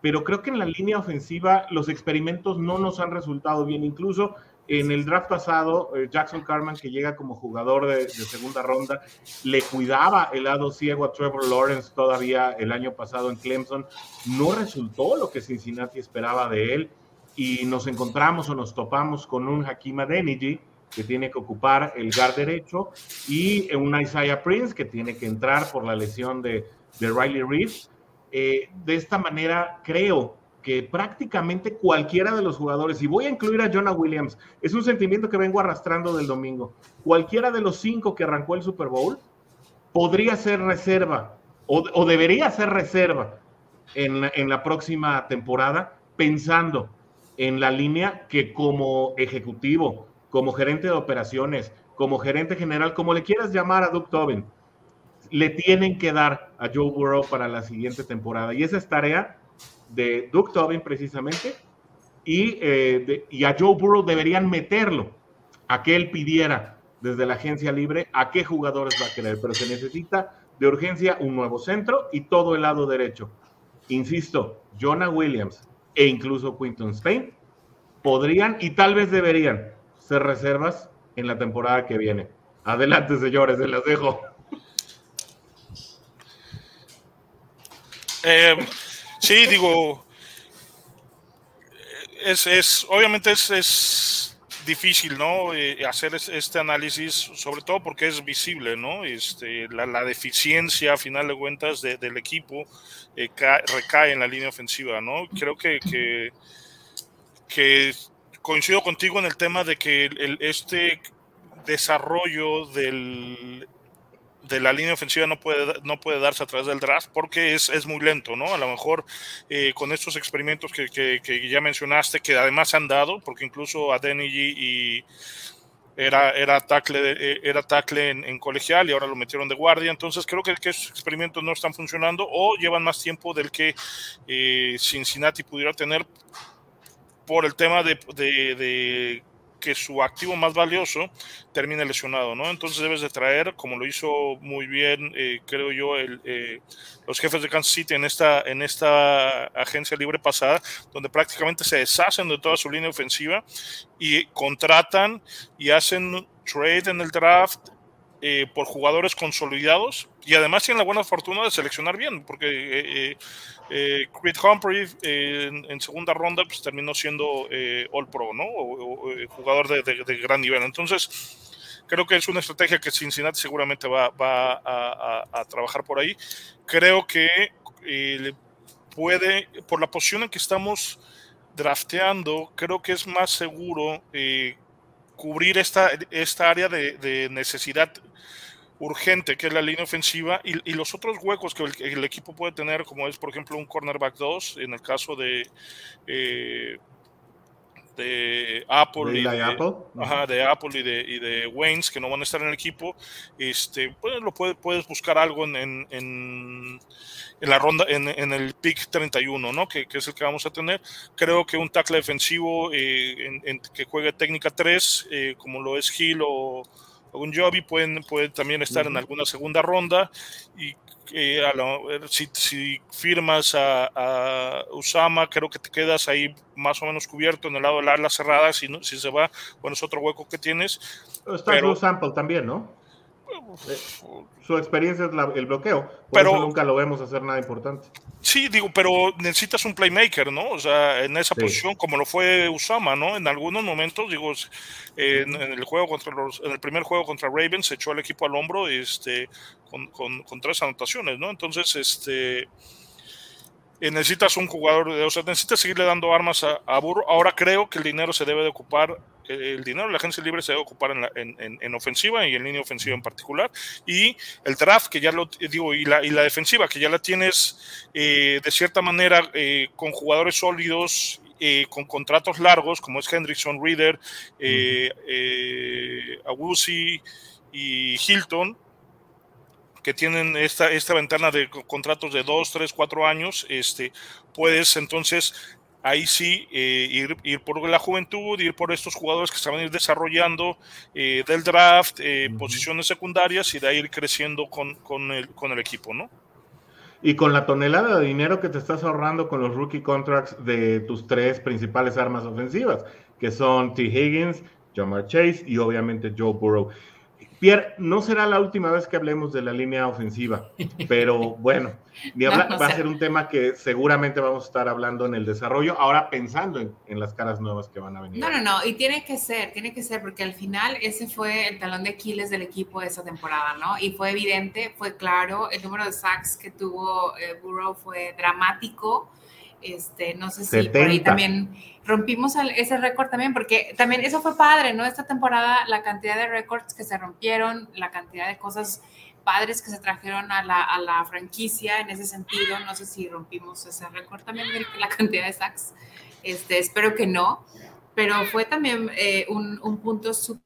pero creo que en la línea ofensiva los experimentos no nos han resultado bien. Incluso en el draft pasado, eh, Jackson Carman, que llega como jugador de, segunda ronda, le cuidaba el lado ciego a Trevor Lawrence todavía el año pasado en Clemson. No resultó lo que Cincinnati esperaba de él y nos encontramos o nos topamos con un Hakim Adeniji que tiene que ocupar el guard derecho y un Isaiah Prince que tiene que entrar por la lesión de, Riley Reed. Eh, de esta manera, creo que prácticamente cualquiera de los jugadores, y voy a incluir a Jonah Williams, es un sentimiento que vengo arrastrando del domingo, cualquiera de los cinco que arrancó el Super Bowl podría ser reserva o, debería ser reserva en la próxima temporada, pensando en la línea que como ejecutivo, como gerente de operaciones, como gerente general, como le quieras llamar a Doug Tobin, le tienen que dar a Joe Burrow para la siguiente temporada. Y esa es tarea de Doug Tobin precisamente, y, eh, y a Joe Burrow deberían meterlo a que él pidiera desde la agencia libre a qué jugadores va a querer, pero se necesita de urgencia un nuevo centro y todo el lado derecho. Insisto, Jonah Williams e incluso Quinton Spain podrían y tal vez deberían ser reservas en la temporada que viene. Adelante, señores, se las dejo. Eh, Sí, digo, es, es obviamente es, es difícil, ¿no? Eh, hacer este análisis, sobre todo porque es visible, ¿no? Este, la, la deficiencia, a final de cuentas, del equipo eh, recae en la línea ofensiva, ¿no? Creo que, que, que, coincido contigo en el tema de que el, este desarrollo del de la línea ofensiva no puede, no puede darse a través del draft porque es, es muy lento, ¿no? A lo mejor eh, con estos experimentos que, que, ya mencionaste, que además han dado, porque incluso a y era, era tackle, eh, era tackle en, colegial y ahora lo metieron de guardia, entonces creo que, que esos experimentos no están funcionando o llevan más tiempo del que eh, Cincinnati pudiera tener por el tema de que su activo más valioso termine lesionado, ¿no? Entonces debes de traer, como lo hizo muy bien, eh, creo yo, el, eh, los jefes de Kansas City en esta, en esta agencia libre pasada, donde prácticamente se deshacen de toda su línea ofensiva y contratan y hacen trade en el draft eh, por jugadores consolidados y además tienen la buena fortuna de seleccionar bien, porque eh, eh, Creed Humphrey en, segunda ronda pues, terminó siendo All Pro, ¿no? O, jugador de, gran nivel. Entonces, creo que es una estrategia que Cincinnati seguramente va, a, trabajar por ahí. Creo que puede, por la posición en que estamos drafteando, creo que es más seguro eh, cubrir esta, esta área de, necesidad urgente, que es la línea ofensiva, y, los otros huecos que el, equipo puede tener, como es, por ejemplo, un cornerback 2, en el caso de... Eh, de Apple, y de, Apple? de Apple y de, y de Waynes que no van a estar en el equipo, este, pues lo puedes, puedes buscar algo en, en, en, la ronda, en, en, el pick 31, ¿no? Que, que, es el que vamos a tener. Creo que un tackle defensivo eh, que juegue técnica 3, eh, como lo es Hill o, un Joby pueden, pueden también estar en alguna segunda ronda y si, firmas a, Usama, creo que te quedas ahí más o menos cubierto en el lado de la ala cerrada. Si, si se va, bueno, es otro hueco que tienes. Está pero, Sample también, ¿no? Eh, su experiencia es el bloqueo, pero nunca lo vemos hacer nada importante. Sí, digo, pero necesitas un playmaker, ¿no? O sea, en esa posición, como lo fue Usama, ¿no? En algunos momentos, digo, en, el juego contra los, en el primer juego contra Ravens, se echó al equipo al hombro, este, con, con, tres anotaciones, ¿no? Entonces, este, eh, necesitas un jugador, o sea, necesitas seguirle dando armas a, a Burro. Ahora creo que el dinero se debe de ocupar el dinero de la agencia libre se debe ocupar en, ofensiva y en línea ofensiva en particular. Y el draft, que ya lo digo, y la, y la defensiva, que ya la tienes eh, de cierta manera eh, con jugadores sólidos. Eh, con contratos largos, como es Hendrickson, Reader, eh, y Hilton, que tienen esta, esta ventana de contratos de 2, 3, 4 años, este, puedes entonces ahí sí eh, ir, ir, por la juventud, ir por estos jugadores que se van a ir desarrollando eh, del draft, eh, posiciones secundarias y de ahí ir creciendo con, con, el, con el equipo, ¿no? Y con la tonelada de dinero que te estás ahorrando con los rookie contracts de tus tres principales armas ofensivas, que son T. Higgins, Jamar Chase y obviamente Joe Burrow. Pierre, no será la última vez que hablemos de la línea ofensiva, pero bueno, va a ser un tema que seguramente vamos a estar hablando en el desarrollo, ahora pensando en, las caras nuevas que van a venir. No, no, no, y tiene que ser, tiene que ser, porque al final ese fue el talón de Aquiles del equipo de esa temporada, ¿no? Y fue evidente, fue claro, el número de sacks que tuvo eh, Burrow fue dramático este, no sé si por ahí también rompimos ese récord también, porque también eso fue padre, ¿no? Esta temporada, la cantidad de récords que se rompieron, la cantidad de cosas padres que se trajeron a la, a la franquicia en ese sentido, no sé si rompimos ese récord también de la cantidad de sacks, este, espero que no, pero fue también eh, un, un punto súper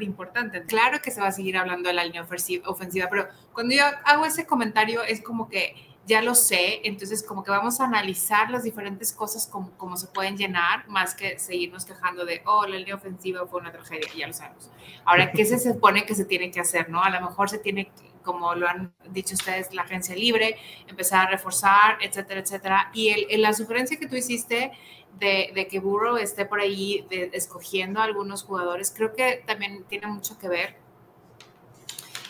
importante. Claro que se va a seguir hablando de la línea ofensiva, pero cuando yo hago ese comentario es como que ya lo sé, entonces como que vamos a analizar las diferentes cosas como, se pueden llenar, más que seguirnos quejando de, oh, la línea ofensiva fue una tragedia, ya lo sabemos. Ahora, ¿qué se supone que se tiene que hacer? no? A lo mejor se tiene, como lo han dicho ustedes, la agencia libre, empezar a reforzar, etcétera, etcétera. Y el, la sugerencia que tú hiciste de, de que Burrow esté por ahí escogiendo a algunos jugadores, creo que también tiene mucho que ver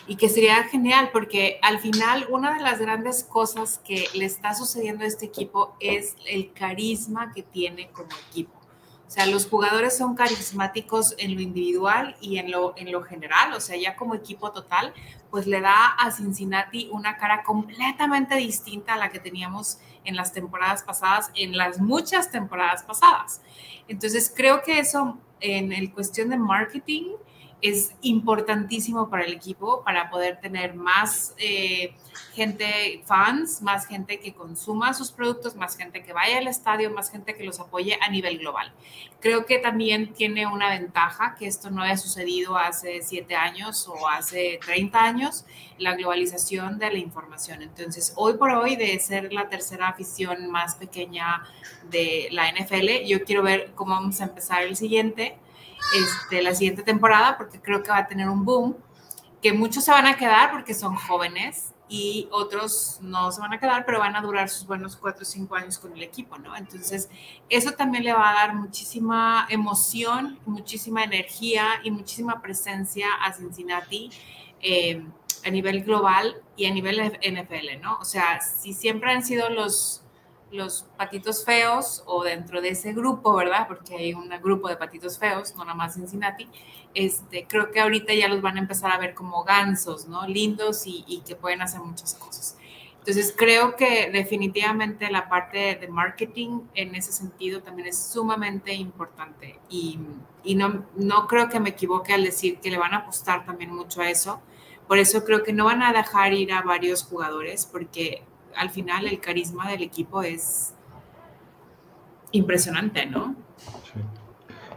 y que sería genial porque al final una de las grandes cosas que le está sucediendo a este equipo es el carisma que tiene como equipo. O sea, los jugadores son carismáticos en lo individual y en lo, en lo general, o sea, ya como equipo total, pues le da a Cincinnati una cara completamente distinta a la que teníamos en las temporadas pasadas, en las muchas temporadas pasadas. Entonces, creo que eso en el cuestión de marketing es importantísimo para el equipo para poder tener más eh, gente, fans, más gente que consuma sus productos, más gente que vaya al estadio, más gente que los apoye a nivel global. Creo que también tiene una ventaja que esto no haya sucedido hace siete años o hace 30 años, la globalización de la información. Entonces, hoy por hoy, de ser la tercera afición más pequeña de la NFL, yo quiero ver cómo vamos a empezar el siguiente este, la siguiente temporada porque creo que va a tener un boom, que muchos se van a quedar porque son jóvenes y otros no se van a quedar, pero van a durar sus buenos cuatro o cinco años con el equipo, ¿no? Entonces, eso también le va a dar muchísima emoción, muchísima energía y muchísima presencia a Cincinnati eh, a nivel global y a nivel NFL, ¿no? O sea, si siempre han sido los los patitos feos o dentro de ese grupo, ¿verdad? Porque hay un grupo de patitos feos, no nada más Cincinnati, este, creo que ahorita ya los van a empezar a ver como gansos, ¿no? Lindos y, que pueden hacer muchas cosas. Entonces creo que definitivamente la parte de marketing en ese sentido también es sumamente importante y, y no, no creo que me equivoque al decir que le van a apostar también mucho a eso. Por eso creo que no van a dejar ir a varios jugadores porque al final el carisma del equipo es impresionante, ¿no?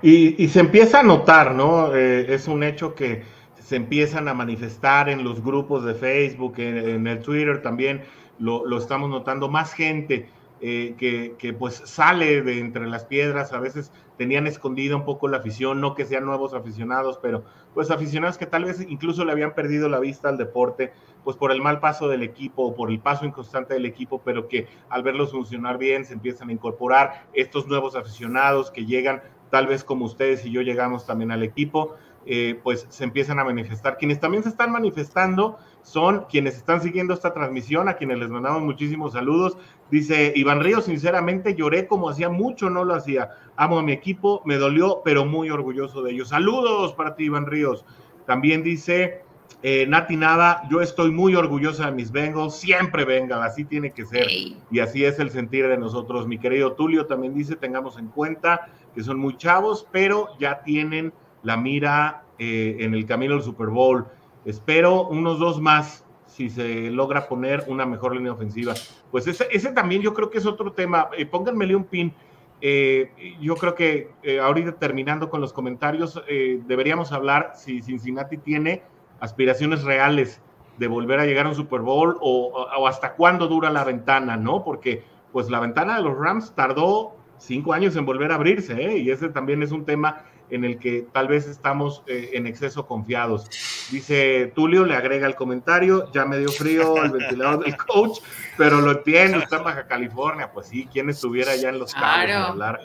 Y, se empieza a notar, ¿no? Eh, es un hecho que se empiezan a manifestar en los grupos de Facebook, en, el Twitter también, lo, estamos notando, más gente eh, que, pues sale de entre las piedras, a veces tenían escondida un poco la afición, no que sean nuevos aficionados, pero pues aficionados que tal vez incluso le habían perdido la vista al deporte, pues por el mal paso del equipo o por el paso inconstante del equipo, pero que al verlos funcionar bien se empiezan a incorporar estos nuevos aficionados que llegan, tal vez como ustedes y yo llegamos también al equipo, eh, pues se empiezan a manifestar. Quienes también se están manifestando son quienes están siguiendo esta transmisión, a quienes les mandamos muchísimos saludos. Dice Iván Ríos, sinceramente lloré como hacía mucho, no lo hacía. Amo a mi equipo, me dolió, pero muy orgulloso de ellos. Saludos para ti, Iván Ríos. También dice eh, Nati Nada, yo estoy muy orgullosa de mis Bengals, siempre vengan, así tiene que ser. Y así es el sentir de nosotros. Mi querido Tulio también dice, tengamos en cuenta que son muy chavos, pero ya tienen la mira eh, en el camino al Super Bowl. Espero unos dos más si se logra poner una mejor línea ofensiva. Pues ese, ese también yo creo que es otro tema. Eh, pónganmele un pin. Eh, yo creo que ahorita terminando con los comentarios, deberíamos hablar si Cincinnati tiene aspiraciones reales de volver a llegar a un Super Bowl o, o, hasta cuándo dura la ventana, ¿no? Porque pues la ventana de los Rams tardó cinco años en volver a abrirse, ¿eh? y ese también es un tema en el que tal vez estamos eh, en exceso confiados. Dice Tulio, le agrega el comentario, ya me dio frío el ventilador del coach, pero lo entiendo, está en Baja California, pues sí, quien estuviera allá en los campos hablar.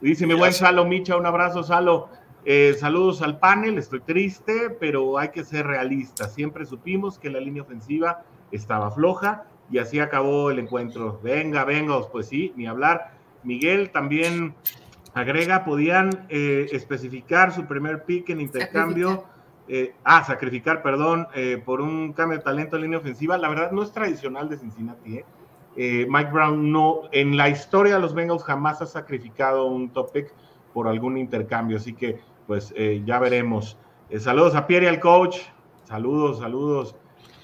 Dice mi buen Salo Micha, un abrazo Salo. Eh, saludos al panel, estoy triste, pero hay que ser realistas. Siempre supimos que la línea ofensiva estaba floja y así acabó el encuentro. Venga, venga, pues sí, ni hablar. Miguel también agrega, podían eh, especificar su primer pick en intercambio. Eh, ah, sacrificar, perdón, eh, por un cambio de talento en línea ofensiva. La verdad no es tradicional de Cincinnati. Mike Brown no, en la historia de los Bengals jamás ha sacrificado un top pick por algún intercambio. Así que, pues ya veremos. saludos a Pierre y al coach. Saludos, saludos.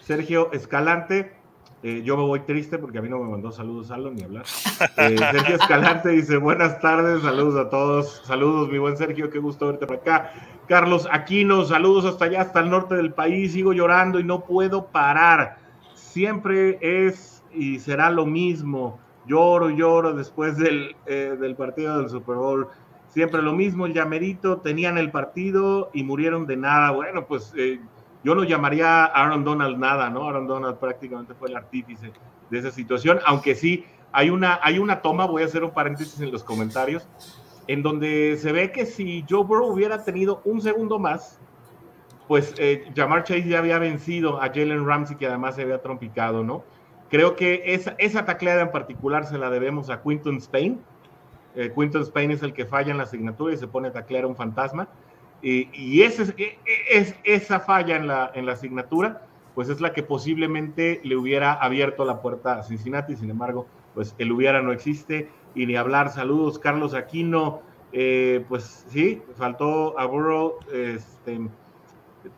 Sergio Escalante. Eh, yo me voy triste porque a mí no me mandó saludos Salo ni hablar. Eh, Sergio Escalante dice: Buenas tardes, saludos a todos. Saludos, mi buen Sergio, qué gusto verte por acá. Carlos Aquino, saludos hasta allá, hasta el norte del país. Sigo llorando y no puedo parar. Siempre es y será lo mismo. Lloro, lloro después del, eh, del partido del Super Bowl. Siempre lo mismo, el llamerito, tenían el partido y murieron de nada. Bueno, pues yo no llamaría a Aaron Donald nada, ¿no? Aaron Donald prácticamente fue el artífice de esa situación, aunque sí hay una, hay una toma, voy a hacer un paréntesis en los comentarios, en donde se ve que si Joe Burrow hubiera tenido un segundo más, pues eh, Jamar Chase ya había vencido a Jalen Ramsey, que además se había trompicado, ¿no? Creo que esa, esa tacleada en particular se la debemos a Quinton Spain. Eh, Quinton Spain es el que falla en la asignatura y se pone a taclear a un fantasma y ese, e, e, es, esa falla en la, asignatura, pues es la que posiblemente le hubiera abierto la puerta a Cincinnati, sin embargo, pues el hubiera no existe, y ni hablar, saludos, Carlos Aquino, eh, pues sí, faltó a Burrow este,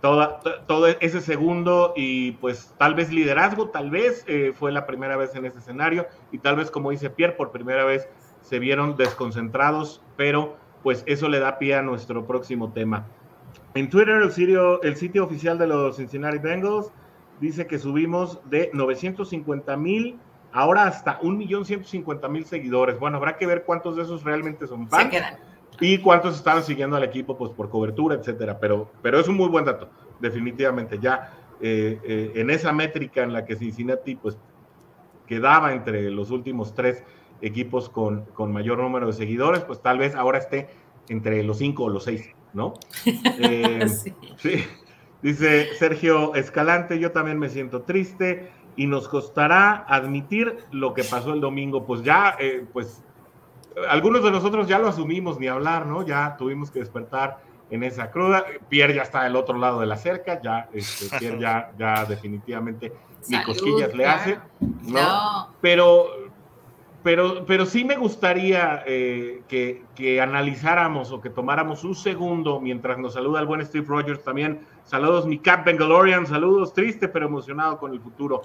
todo ese segundo y pues tal vez liderazgo, tal vez eh, fue la primera vez en ese escenario y tal vez como dice Pierre, por primera vez se vieron desconcentrados, pero pues eso le da pie a nuestro próximo tema. En Twitter, el sitio, el sitio oficial de los Cincinnati Bengals dice que subimos de 950 mil ahora hasta 1.150.000 seguidores. Bueno, habrá que ver cuántos de esos realmente son fans y cuántos están siguiendo al equipo pues por cobertura, etcétera. Pero, pero es un muy buen dato, definitivamente. Ya eh, eh, en esa métrica en la que Cincinnati pues quedaba entre los últimos tres equipos con, con, mayor número de seguidores, pues tal vez ahora esté entre los cinco o los seis, ¿no? <laughs> Eh, sí. Dice Sergio Escalante, yo también me siento triste y nos costará admitir lo que pasó el domingo. Pues ya, eh, pues algunos de nosotros ya lo asumimos, ni hablar, ¿no? Ya tuvimos que despertar en esa cruda. Pierre ya está del otro lado de la cerca, ya, este, Pierre ya, ya definitivamente ni cosquillas le hace, ¿no? Pero, pero, pero sí me gustaría eh, que, que, analizáramos o que tomáramos un segundo mientras nos saluda el buen Steve Rogers también. Saludos, mi Cap Bengalorian, saludos, triste pero emocionado con el futuro.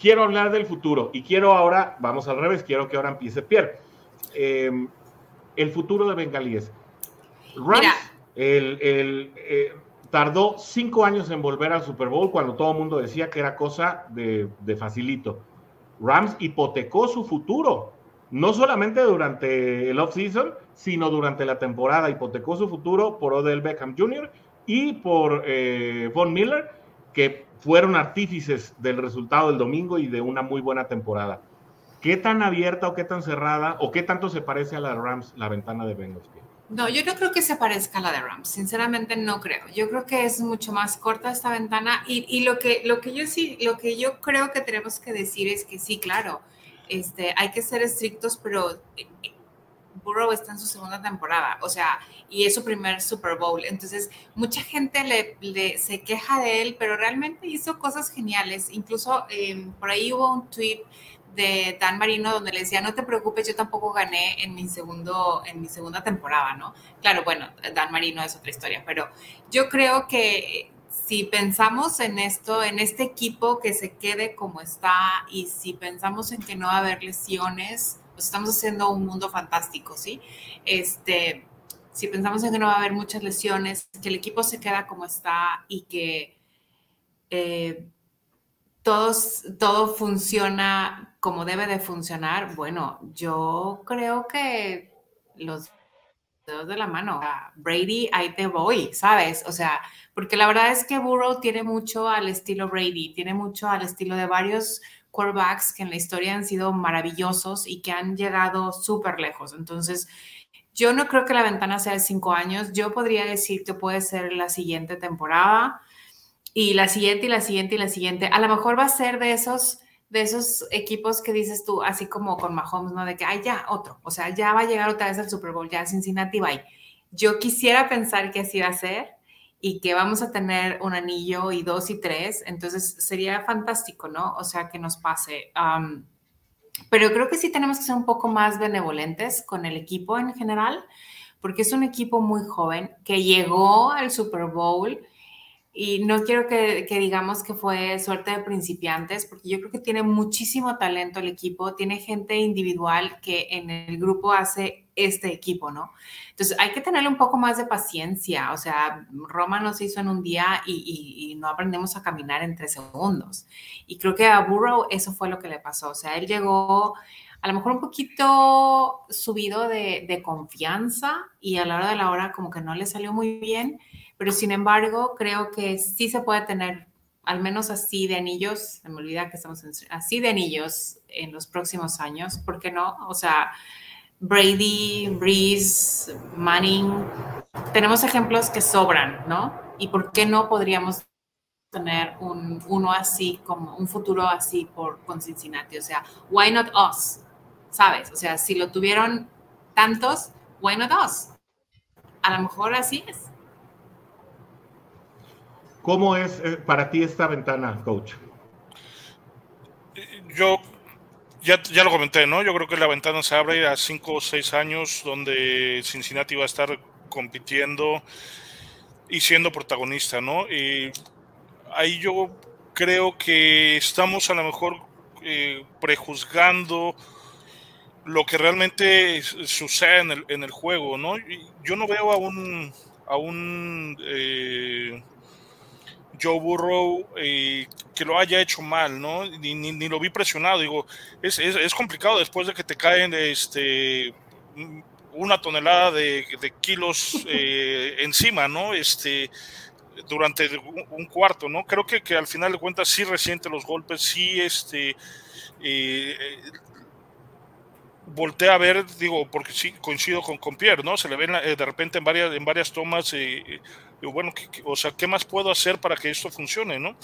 Quiero hablar del futuro y quiero ahora, vamos al revés, quiero que ahora empiece Pierre. Em, el futuro de Bengalíes. Rams, el, el, eh, tardó cinco años en volver al Super Bowl cuando todo el mundo decía que era cosa de, facilito. Rams hipotecó su futuro, no solamente durante el off-season, sino durante la temporada. Hipotecó su futuro por Odell Beckham Jr. y por eh, Von Miller, que fueron artífices del resultado del domingo y de una muy buena temporada. ¿Qué tan abierta o qué tan cerrada o qué tanto se parece a la Rams la ventana de Bengals? No, yo no creo que se parezca a la de Rams, sinceramente no creo. Yo creo que es mucho más corta esta ventana y, lo, que, lo que yo sí, lo que yo creo que tenemos que decir es que sí, claro, este, hay que ser estrictos, pero eh, Burrow está en su segunda temporada, o sea, y es su primer Super Bowl. Entonces, mucha gente le, se queja de él, pero realmente hizo cosas geniales. Incluso em, por ahí hubo un tweet de Dan Marino donde le decía, no te preocupes, yo tampoco gané en mi, segundo, en mi segunda temporada, ¿no? Claro, bueno, Dan Marino es otra historia, pero yo creo que si pensamos en esto, en este equipo que se quede como está y si pensamos en que no va a haber lesiones, pues estamos haciendo un mundo fantástico, ¿sí? Este, si pensamos en que no va a haber muchas lesiones, que el equipo se queda como está y que... Eh, todos, todo funciona como debe de funcionar, bueno, yo creo que los dedos de la mano, Brady, ahí te voy, ¿sabes? O sea, porque la verdad es que Burrow tiene mucho al estilo Brady, tiene mucho al estilo de varios quarterbacks que en la historia han sido maravillosos y que han llegado súper lejos. Entonces, yo no creo que la ventana sea de cinco años. Yo podría decir que puede ser la siguiente temporada y la siguiente y la siguiente y la siguiente. A lo mejor va a ser de esos de esos equipos que dices tú, así como con Mahomes, ¿no? De que, ay, ya, otro. O sea, ya va a llegar otra vez al Super Bowl, ya Cincinnati, bye. Yo quisiera pensar que así va a ser y que vamos a tener un anillo y dos y tres, entonces sería fantástico, ¿no? O sea, que nos pase. pero creo que sí tenemos que ser un poco más benevolentes con el equipo en general, porque es un equipo muy joven que llegó al Super Bowl y no quiero que, digamos que fue suerte de principiantes, porque yo creo que tiene muchísimo talento el equipo, tiene gente individual que en el grupo hace este equipo, ¿no? Entonces hay que tenerle un poco más de paciencia, o sea, Roma no se hizo en un día y, no aprendemos a caminar en tres segundos. Y creo que a Burrow eso fue lo que le pasó, o sea, él llegó a lo mejor un poquito subido de, de confianza y a la hora de la hora como que no le salió muy bien pero sin embargo creo que sí se puede tener al menos así de anillos, se me olvida que estamos así de anillos en los próximos años, ¿por qué no? O sea, Brady, Breeze, Manning, tenemos ejemplos que sobran, ¿no? ¿Y por qué no podríamos tener un, uno así, como un futuro así por, con Cincinnati? O sea, why not us? ¿Sabes? O sea, si lo tuvieron tantos, why not us? A lo mejor así es. ¿Cómo es eh, para ti esta ventana, coach? Yo ya, ya, lo comenté, ¿no? Yo creo que la ventana se abre a cinco o seis años donde Cincinnati va a estar compitiendo y siendo protagonista, ¿no? Y ahí yo creo que estamos a lo mejor eh, prejuzgando lo que realmente sucede en el, en el juego, ¿no? Yo no veo a un, a un eh, Joe Burrow eh, que lo haya hecho mal, ¿no? Ni, ni, lo vi presionado, digo, es, es, complicado después de que te caen este, una tonelada de, de kilos eh, <laughs> encima, ¿no? Este, durante un cuarto, ¿no? Creo que, que, al final de cuentas sí resiente los golpes, sí este, eh, voltea a ver, digo, porque sí coincido con, con Pierre, ¿no? Se le ven de repente en varias, en varias tomas bueno, o sea, ¿qué más puedo hacer para que esto funcione, no?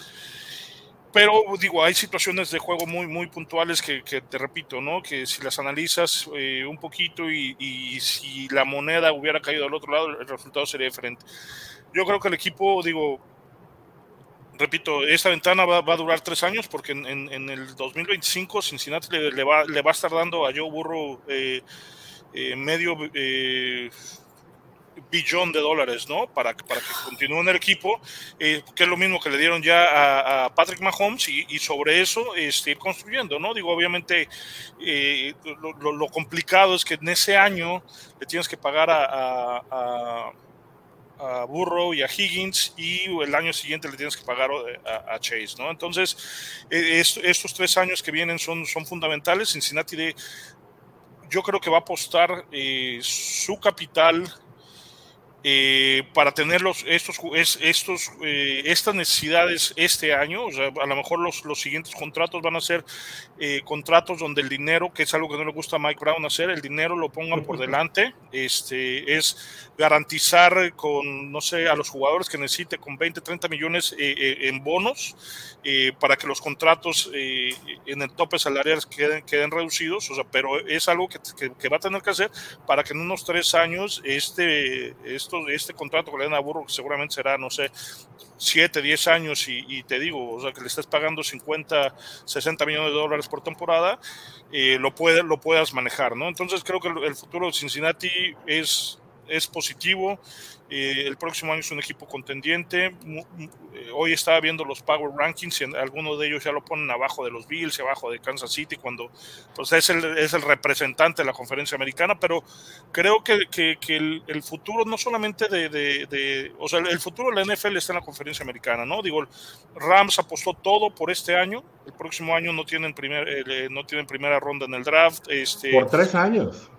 pero digo, hay situaciones de juego muy, muy puntuales que, te repito, ¿no? Que si las analizas eh, un poquito y, si la moneda hubiera caído al otro lado, el resultado sería diferente. Yo creo que el equipo, digo, repito, esta ventana va, a durar tres años porque en, el 2025 Cincinnati le, va, le, va, a estar dando a Joe Burrow eh, eh, medio billón de dólares, ¿no? Para, para que continúe en el equipo, que es lo mismo que le dieron ya a, Patrick Mahomes y, sobre eso este, ir construyendo, ¿no? Digo, obviamente lo, complicado es que en ese año le tienes que pagar a Burrow y a Higgins y el año siguiente le tienes que pagar eh, a, Chase, ¿no? Entonces, eh, estos tres años que vienen son, son fundamentales. Cincinnati de, yo creo que va a apostar eh, su capital eh, para tener los, estos, estos, eh, estas necesidades este año. O sea, a lo mejor los, los siguientes contratos van a ser eh, contratos donde el dinero, que es algo que no le gusta a Mike Brown hacer, el dinero lo pongan por delante. Este, es garantizar con, no sé, a los jugadores que necesite con 20, 30 millones en bonos para que los contratos en el tope salarial queden, queden reducidos. O sea, pero es algo que, que, va a tener que hacer para que en unos tres años este, este este contrato que le dan a Burro, que seguramente será, no sé, 7, 10 años y, te digo, o sea, que le estés pagando 50, 60 millones de dólares por temporada, eh, lo, puede, lo puedas manejar, ¿no? Entonces creo que el futuro de Cincinnati es, es positivo eh, el próximo año es un equipo contendiente. Eh, hoy estaba viendo los Power Rankings y algunos de ellos ya lo ponen abajo de los Bills abajo de Kansas City cuando pues es, el, es el representante de la conferencia americana, pero creo que, que, el, futuro no solamente de, de, o sea, el futuro de la NFL está en la conferencia americana, ¿no? Digo, Rams apostó todo por este año, el próximo año no tienen, primer, eh, no tienen primera ronda en el draft. Este, por tres años.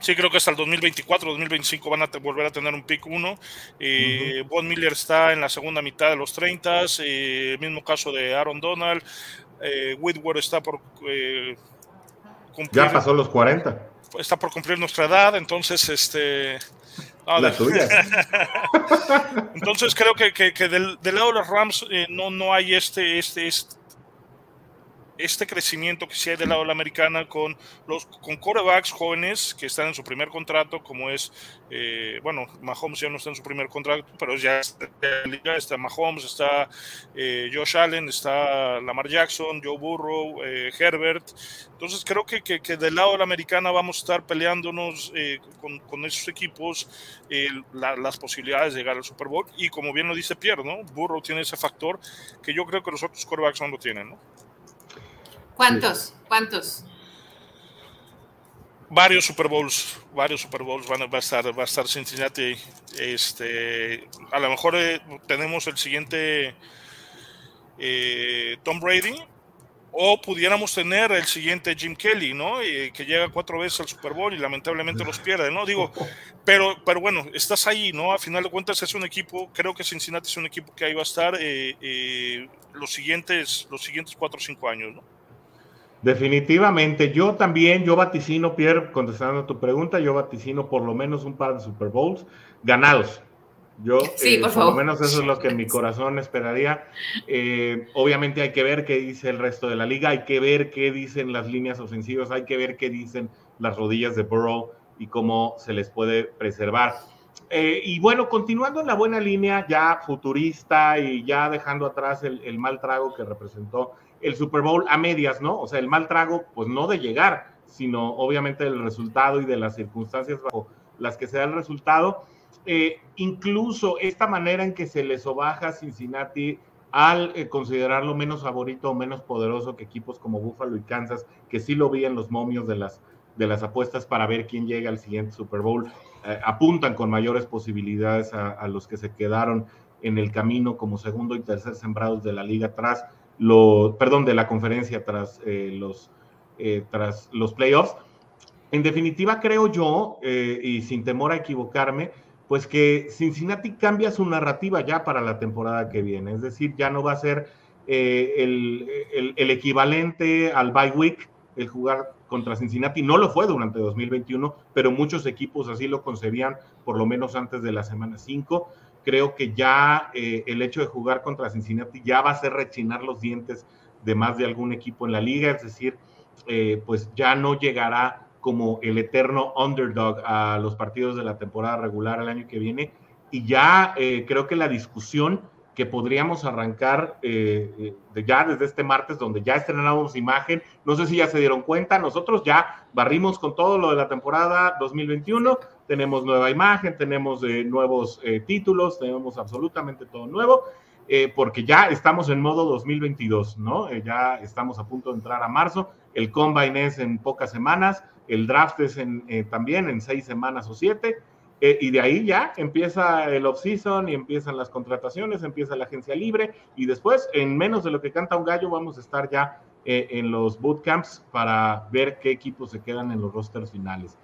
Sí, creo que hasta el 2024, 2025 van a volver a tener un pick 1. Eh, Von Miller está en la segunda mitad de los 30, eh, el mismo caso de Aaron Donald. Eh, Whitworth está por eh, cumplir. Ya pasó los 40. Está por cumplir nuestra edad, entonces, este. la tuya. <laughs> entonces creo que, que, del, del, lado de los Rams no, no hay este, este, este este crecimiento que sí hay del lado de la americana con los con corebacks jóvenes que están en su primer contrato, como es, eh, bueno, Mahomes ya no está en su primer contrato, pero ya está, está Mahomes, está eh, Josh Allen, está Lamar Jackson, Joe Burrow, eh, Herbert. Entonces creo que, que, del lado de la americana vamos a estar peleándonos con, con, esos equipos las posibilidades de llegar al Super Bowl. Y como bien lo dice Pierre, ¿no? Burrow tiene ese factor que yo creo que los otros corebacks no lo tienen, ¿no? ¿Cuántos? ¿Cuántos? Varios Super Bowls, varios Super Bowls van a, va a estar, va a estar Cincinnati. Este, a lo mejor eh, tenemos el siguiente eh, Tom Brady, o pudiéramos tener el siguiente Jim Kelly, ¿no? Eh, que llega cuatro veces al Super Bowl y lamentablemente los pierde, ¿no? Digo, <laughs> pero, pero bueno, estás ahí, ¿no? A final de cuentas es un equipo, creo que Cincinnati es un equipo que ahí va a estar los siguientes, los siguientes cuatro o cinco años, ¿no? Definitivamente, yo también, yo vaticino, Pierre, contestando a tu pregunta, yo vaticino por lo menos un par de Super Bowls ganados. Yo, sí, por, eh, lo menos eso es lo que en mi corazón esperaría. Eh, obviamente hay que ver qué dice el resto de la liga, hay que ver qué dicen las líneas ofensivas, hay que ver qué dicen las rodillas de Burrow y cómo se les puede preservar. Eh, y bueno, continuando en la buena línea, ya futurista y ya dejando atrás el, el mal trago que representó el Super Bowl a medias, ¿no? O sea, el mal trago, pues no de llegar, sino obviamente del resultado y de las circunstancias bajo las que se da el resultado. Eh, incluso esta manera en que se le sobaja a Cincinnati al eh, considerarlo menos favorito o menos poderoso que equipos como Buffalo y Kansas, que sí lo vi en los momios de las, de las apuestas para ver quién llega al siguiente Super Bowl, eh, apuntan con mayores posibilidades a, a, los que se quedaron en el camino como segundo y tercer sembrados de la liga atrás perdón, de la conferencia tras, eh, los, eh, tras los playoffs. En definitiva, creo yo, eh, y sin temor a equivocarme, pues que Cincinnati cambia su narrativa ya para la temporada que viene. Es decir, ya no va a ser el, el, equivalente al bye week, el jugar contra Cincinnati. No lo fue durante 2021, pero muchos equipos así lo concebían, por lo menos antes de la semana 5. Creo que ya eh, el hecho de jugar contra Cincinnati ya va a hacer rechinar los dientes de más de algún equipo en la liga, es decir, eh, pues ya no llegará como el eterno underdog a los partidos de la temporada regular el año que viene. Y ya eh, creo que la discusión que podríamos arrancar eh, ya desde este martes, donde ya estrenamos imagen, no sé si ya se dieron cuenta, nosotros ya barrimos con todo lo de la temporada 2021, tenemos nueva imagen, tenemos nuevos títulos, tenemos absolutamente todo nuevo. porque ya estamos en modo 2022, ¿no? ya estamos a punto de entrar a marzo el combine es en pocas semanas, el draft es en, eh, también en seis semanas o siete, eh, y de ahí ya empieza el off-season y empiezan las contrataciones, empieza la agencia libre, y después, en menos de lo que canta un gallo, vamos a estar ya eh, en los bootcamps para ver qué equipos se quedan en los rosters finales.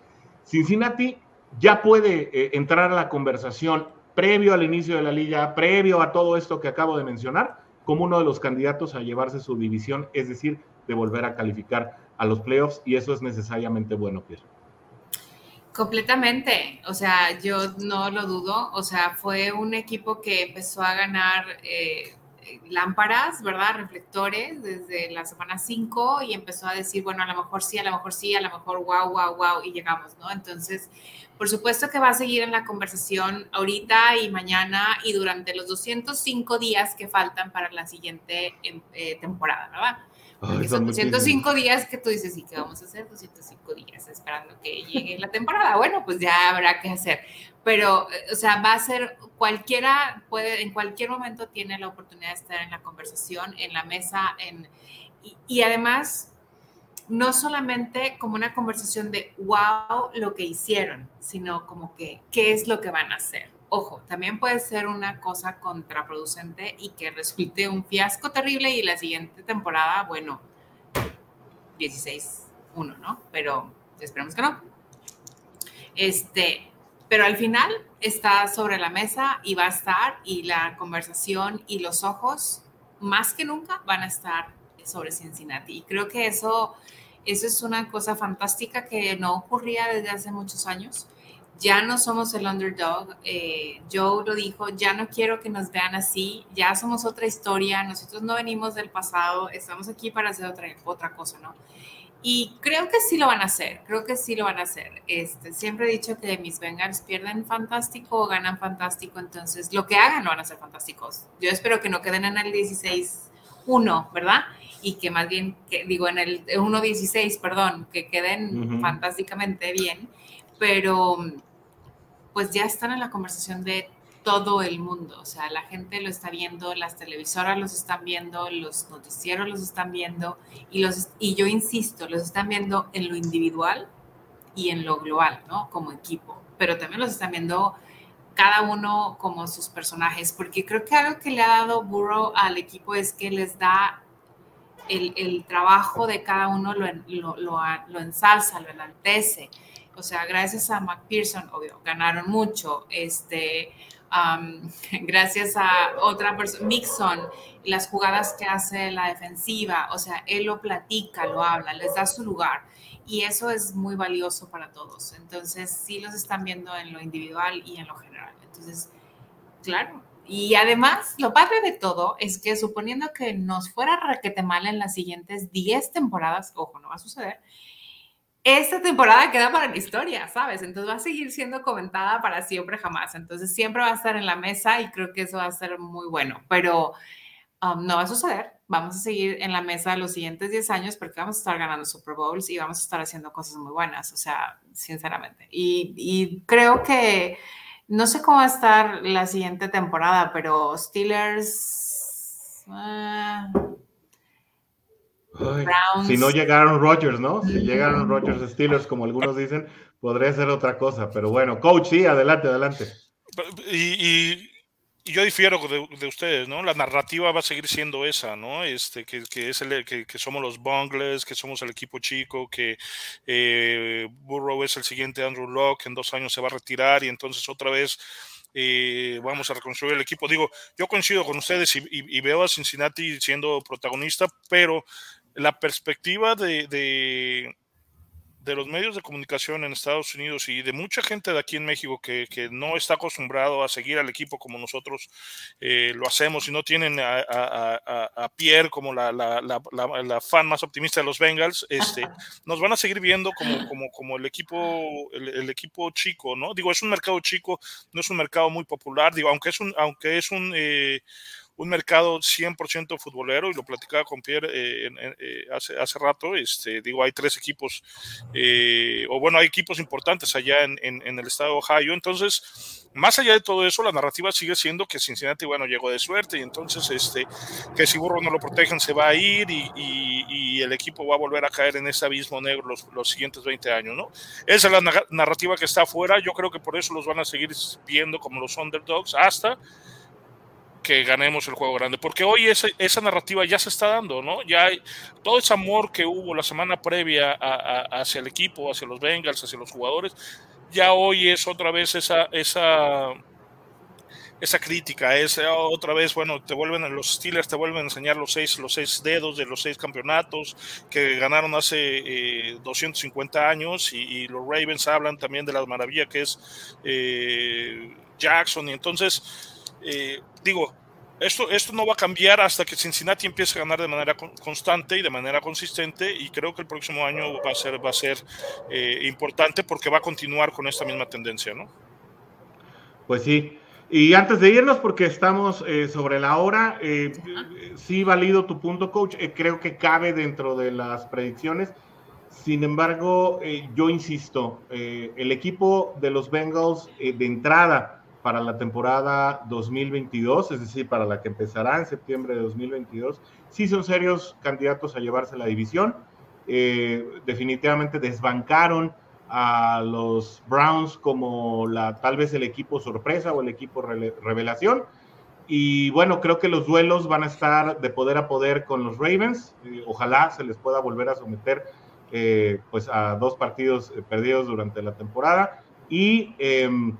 Cincinnati ya puede entrar a la conversación previo al inicio de la liga, previo a todo esto que acabo de mencionar, como uno de los candidatos a llevarse su división, es decir, de volver a calificar a los playoffs y eso es necesariamente bueno, Pierre. Completamente, o sea, yo no lo dudo, o sea, fue un equipo que empezó a ganar eh, lámparas, ¿verdad? Reflectores desde la semana 5 y empezó a decir, bueno, a lo mejor sí, a lo mejor sí, a lo mejor wow, wow, wow, y llegamos, ¿no? Entonces, por supuesto que va a seguir en la conversación ahorita y mañana y durante los 205 días que faltan para la siguiente eh, temporada, ¿verdad? Son 205 días que tú dices, ¿y qué vamos a hacer 205 días esperando que llegue la temporada? Bueno, pues ya habrá que hacer. Pero, eh, o sea, va a ser cualquiera, puede, en cualquier momento tiene la oportunidad de estar en la conversación, en la mesa, en, y, y además, no solamente como una conversación de wow lo que hicieron, sino como que qué es lo que van a hacer. Ojo, también puede ser una cosa contraproducente y que resulte un fiasco terrible y la siguiente temporada, bueno, 16-1, ¿no? Pero esperemos que no. Este, pero al final está sobre la mesa y va a estar y la conversación y los ojos más que nunca van a estar sobre Cincinnati. Y creo que eso, eso es una cosa fantástica que no ocurría desde hace muchos años ya no somos el underdog. Eh, Joe lo dijo, ya no quiero que nos vean así, ya somos otra historia, nosotros no venimos del pasado, estamos aquí para hacer otra, otra cosa, ¿no? Y creo que sí lo van a hacer, creo que sí lo van a hacer. Este, siempre he dicho que mis Bengals pierden fantástico o ganan fantástico, entonces lo que hagan lo van a ser fantásticos. Yo espero que no queden en el 16-1, ¿verdad? Y que más bien, que, digo, en el 1-16, perdón, que queden fantásticamente bien, pero pues ya están en la conversación de todo el mundo. O sea, la gente lo está viendo, las televisoras los están viendo, los noticieros los están viendo y, los, y yo insisto, los están viendo en lo individual y en lo global, ¿no? Como equipo, pero también los están viendo cada uno como sus personajes, porque creo que algo que le ha dado Burrow al equipo es que les da el, trabajo de cada uno, lo, lo, lo, lo ensalza, lo enaltece o sea, gracias a McPherson, obvio, ganaron mucho. Este, <laughs> gracias a otra persona, Mixon, las jugadas que hace la defensiva, o sea, él lo platica, lo habla, les da su lugar. Y eso es muy valioso para todos. Entonces, sí los están viendo en lo individual y en lo general. Entonces, claro. Y además, lo padre de todo es que suponiendo que nos fuera requete mal en las siguientes 10 temporadas, ojo, no va a suceder, esta temporada queda para la historia, ¿sabes? Entonces va a seguir siendo comentada para siempre jamás. Entonces siempre va a estar en la mesa y creo que eso va a ser muy bueno, pero um, no va a suceder. Vamos a seguir en la mesa los siguientes 10 años porque vamos a estar ganando Super Bowls y vamos a estar haciendo cosas muy buenas, o sea, sinceramente. Y, creo que no sé cómo va a estar la siguiente temporada, pero Steelers... Ah, si no llegaron Rogers, ¿no? Si llegaron Rogers Steelers, como algunos dicen, podría ser otra cosa. Pero bueno, coach, sí, adelante, adelante. Y, yo difiero de, ustedes, ¿no? La narrativa va a seguir siendo esa, ¿no? Este, que, es el, que, somos los bungles, que somos el equipo chico, que eh, Burrow es el siguiente Andrew Locke, en dos años se va a retirar y entonces otra vez eh, vamos a reconstruir el equipo. Digo, yo coincido con ustedes y, veo a Cincinnati siendo protagonista, pero la perspectiva de, de, de los medios de comunicación en Estados Unidos y de mucha gente de aquí en México que, que no está acostumbrado a seguir al equipo como nosotros eh, lo hacemos y no tienen a, a, Pierre como la, la, la, fan más optimista de los Bengals, este, nos van a seguir viendo como, como, como el equipo el, equipo chico, ¿no? Digo, es un mercado chico, no es un mercado muy popular, digo, aunque es un, aunque es un eh, un mercado 100% futbolero y lo platicaba con Pierre eh, eh, hace, hace rato, este, digo, hay tres equipos, eh, o bueno, hay equipos importantes allá en, en, el estado de Ohio, entonces, más allá de todo eso, la narrativa sigue siendo que Cincinnati, bueno, llegó de suerte y entonces, este, que si Burro no lo protegen se va a ir y, y, el equipo va a volver a caer en ese abismo negro los, los siguientes 20 años, ¿no? Esa es la narrativa que está afuera, yo creo que por eso los van a seguir viendo como los underdogs hasta que ganemos el juego grande, porque hoy esa, narrativa ya se está dando, ¿no? Ya hay todo ese amor que hubo la semana previa hacia el equipo, hacia los Bengals, hacia los jugadores, ya hoy es otra vez esa, esa, esa crítica, es otra vez, bueno, te vuelven, los Steelers te vuelven a enseñar los seis, los seis dedos de los seis campeonatos que ganaron hace 250 eh, años y, los Ravens hablan también de la maravilla que es eh, Jackson y entonces eh, digo, esto, esto no va a cambiar hasta que Cincinnati empiece a ganar de manera constante y de manera consistente y creo que el próximo año va a ser, va a ser eh, importante porque va a continuar con esta misma tendencia, ¿no? Pues sí. Y antes de irnos, porque estamos eh, sobre la hora, sí valido tu punto, coach. creo que cabe dentro de las predicciones. Sin embargo, yo insisto, el equipo de los Bengals de entrada para la temporada 2022, es decir, para la que empezará en septiembre de 2022, sí son serios candidatos a llevarse la división. Eh, definitivamente desbancaron a los Browns como la tal vez el equipo sorpresa o el equipo revelación. Y bueno, creo que los duelos van a estar de poder a poder con los Ravens. ojalá se les pueda volver a someter eh, pues a dos partidos eh, perdidos durante la temporada. Y em,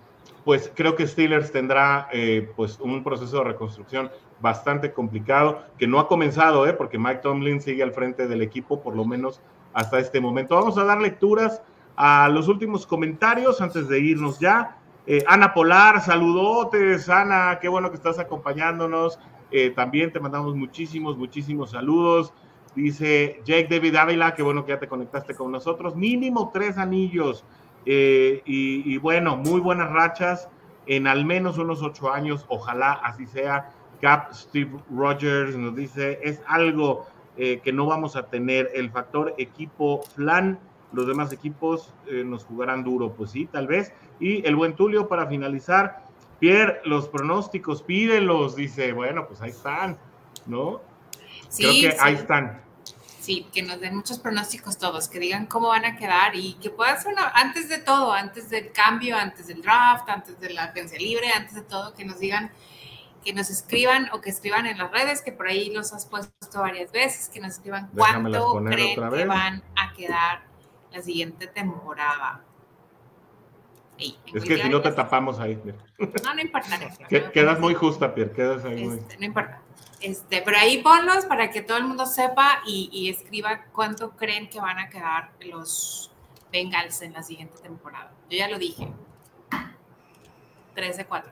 pues creo que Steelers tendrá eh, pues un proceso de reconstrucción bastante complicado, que no ha comenzado, ¿eh? porque Mike Tomlin sigue al frente del equipo, por lo menos hasta este momento. Vamos a dar lecturas a los últimos comentarios antes de irnos ya. Eh, Ana Polar, saludotes, Ana, qué bueno que estás acompañándonos. Eh, también te mandamos muchísimos, muchísimos saludos. Dice Jake David Ávila, qué bueno que ya te conectaste con nosotros. Mínimo tres anillos. Eh, y, bueno, muy buenas rachas en al menos unos ocho años, ojalá así sea. Cap Steve Rogers nos dice, es algo eh, que no vamos a tener el factor equipo flan, los demás equipos eh, nos jugarán duro, pues sí, tal vez. Y el buen Tulio para finalizar, Pierre, los pronósticos, pídelos, dice, bueno, pues ahí están, ¿no? Sí, Creo que ahí están sí, que nos den muchos pronósticos todos, que digan cómo van a quedar y que pueda ser antes de todo, antes del cambio, antes del draft, antes de la agencia libre, antes de todo, que nos digan, que nos escriban o que escriban en las redes, que por ahí los has puesto varias veces, que nos escriban cuánto creen que van a quedar la siguiente temporada. Es que si no te tapamos ahí. No, no importa. quedas muy justa, Pierre, quedas ahí muy... Este, no importa. Este, pero ahí ponlos para que todo el mundo sepa y, escriba cuánto creen que van a quedar los Bengals en la siguiente temporada. Yo ya lo dije. 13-4.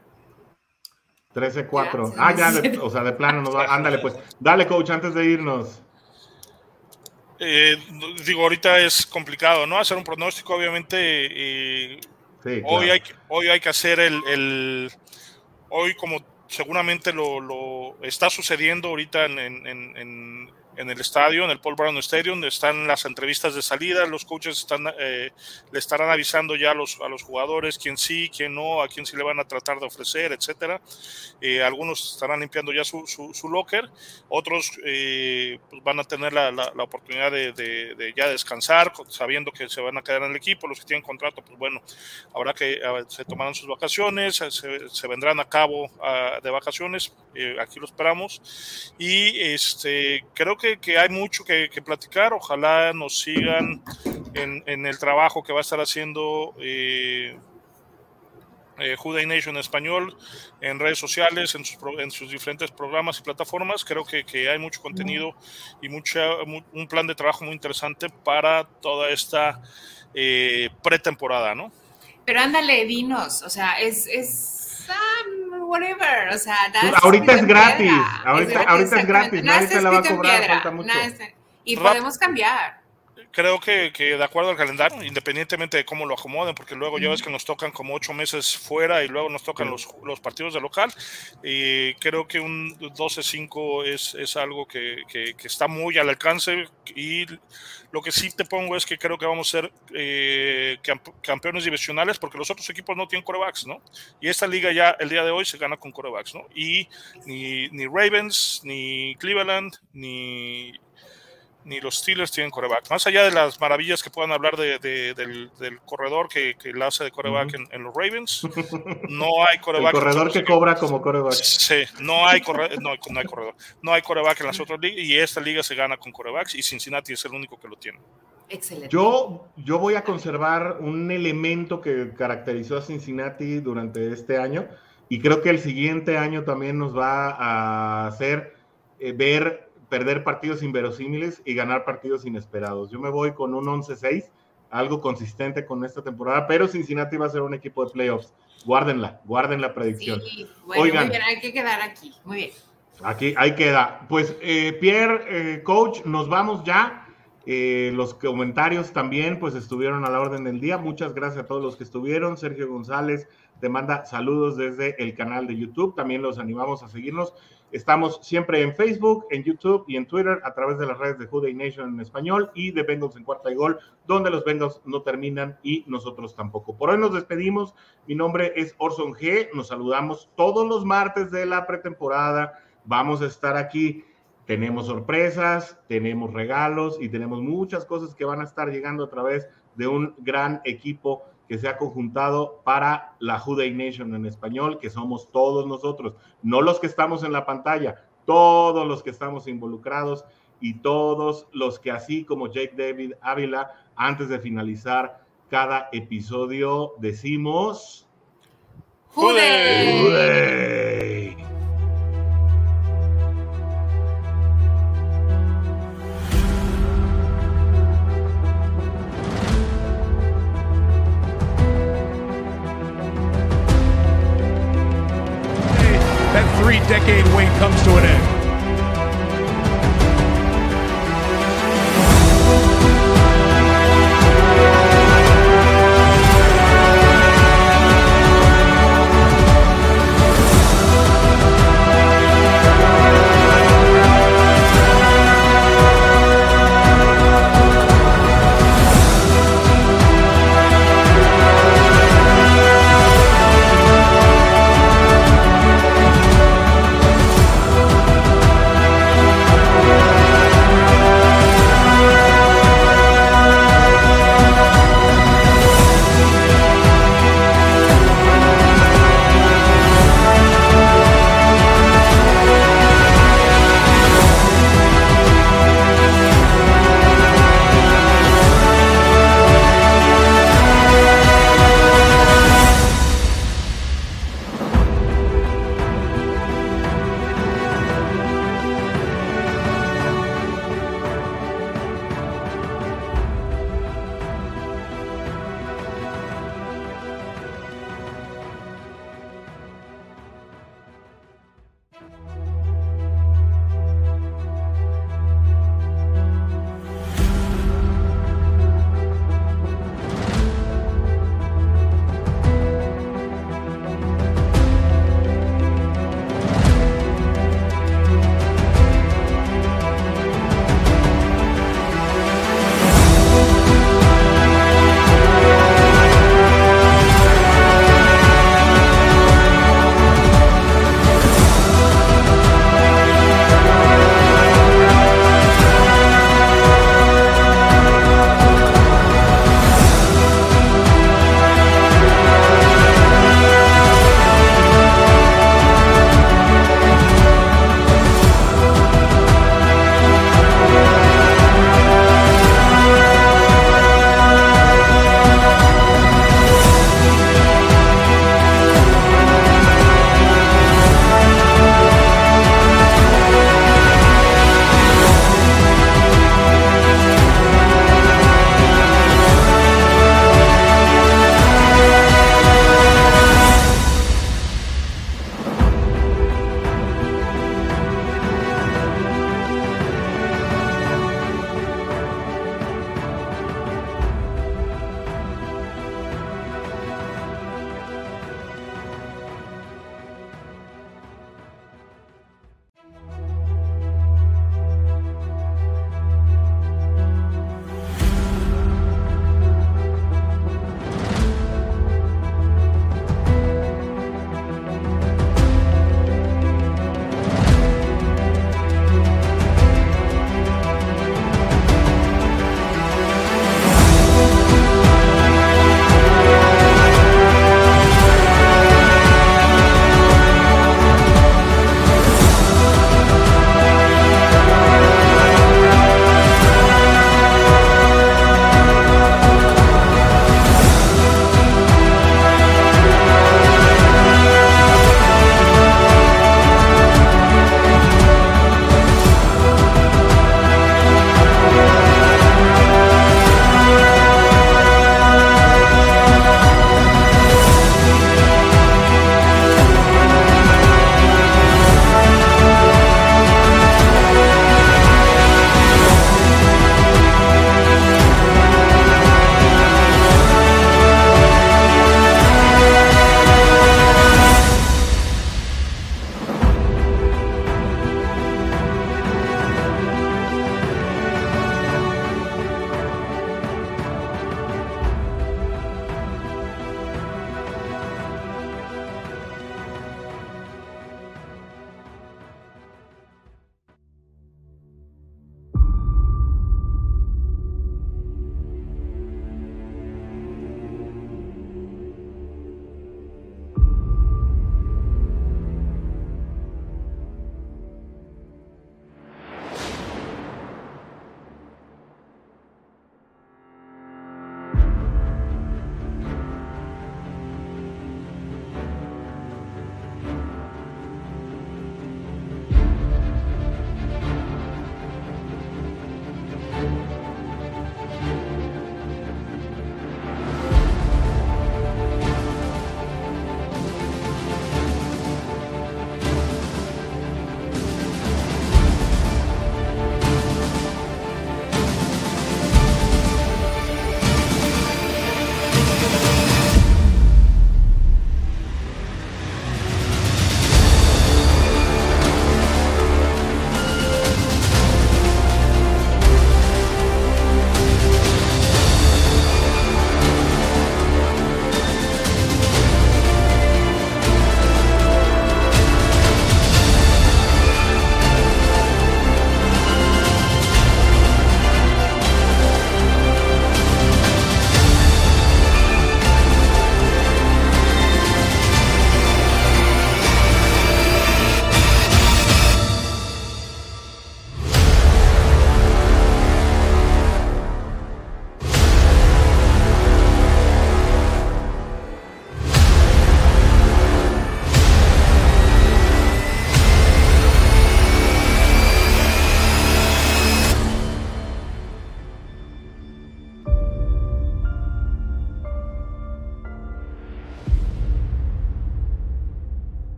13-4. Ah, ya, o sea, de plano, no <laughs> ándale pues. Dale, coach, antes de irnos. Eh, digo, ahorita es complicado, ¿no? Hacer un pronóstico, obviamente. Eh, hoy, hay, hoy hay que hacer el, el hoy como seguramente lo, lo, está sucediendo ahorita en, en, en el estadio, en el Paul Brown Stadium, están las entrevistas de salida, los coaches están, eh, le estarán avisando ya a los, a los jugadores quién sí, quién no, a quién sí le van a tratar de ofrecer, etcétera. Eh, algunos estarán limpiando ya su, su, locker, otros eh, pues van a tener la, la, oportunidad de, de, ya descansar, sabiendo que se van a quedar en el equipo, los que tienen contrato, pues bueno, habrá que se tomarán sus vacaciones, se, se vendrán a cabo ah, de vacaciones, aquí lo esperamos, y este, creo que que, hay mucho que, platicar. Ojalá nos sigan en, el trabajo que va a estar haciendo eh, eh Nation español en redes sociales, en sus, en sus diferentes programas y plataformas. Creo que, hay mucho contenido y mucha, un plan de trabajo muy interesante para toda esta eh, pretemporada, ¿no? Pero ándale, dinos, o sea, es, es um, whatever, o sea, pues ahorita es gratis, ahorita, es, ahorita es gratis, nadie te la va a cobrar, falta mucho. y podemos cambiar creo que, que, de acuerdo al calendario, independientemente de cómo lo acomoden, porque luego ya ves que nos tocan como ocho meses fuera y luego nos tocan los, los partidos de local, y creo que un 12-5 es, es, algo que, que, está muy al alcance y lo que sí te pongo es que creo que vamos a ser eh, campeones divisionales porque los otros equipos no tienen corebacks, ¿no? Y esta liga ya el día de hoy se gana con corebacks, ¿no? Y ni, ni Ravens, ni Cleveland, ni ni los Steelers tienen coreback. Más allá de las maravillas que puedan hablar de, del, del, corredor que, que la hace de coreback en, los Ravens, <laughs> no hay coreback. El corredor que cobra como coreback. Sí, no hay, no, no, hay corredor. No hay coreback en las otras ligas y esta liga se gana con corebacks y Cincinnati es el único que lo tiene. Excelente. Yo, yo voy a conservar un elemento que caracterizó a Cincinnati durante este año y creo que el siguiente año también nos va a hacer eh, ver perder partidos inverosímiles y ganar partidos inesperados. Yo me voy con un 11-6, algo consistente con esta temporada, pero Cincinnati va a ser un equipo de playoffs. Guárdenla, guarden la predicción. Sí, bueno, Oigan, muy bien, hay que quedar aquí. Muy bien. Aquí, ahí queda. Pues, eh, Pierre, eh, coach, nos vamos ya. Eh, los comentarios también, pues, estuvieron a la orden del día. Muchas gracias a todos los que estuvieron. Sergio González te manda saludos desde el canal de YouTube. También los animamos a seguirnos. Estamos siempre en Facebook, en YouTube y en Twitter a través de las redes de Juday Nation en español y de Bengals en cuarta y gol, donde los Bengals no terminan y nosotros tampoco. Por hoy nos despedimos. Mi nombre es Orson G. Nos saludamos todos los martes de la pretemporada. Vamos a estar aquí. Tenemos sorpresas, tenemos regalos y tenemos muchas cosas que van a estar llegando a través de un gran equipo que se ha conjuntado para la Juday Nation en español, que somos todos nosotros, no los que estamos en la pantalla, todos los que estamos involucrados y todos los que así como Jake David Ávila, antes de finalizar cada episodio, decimos... ¡Juday! Decade wait comes to an end.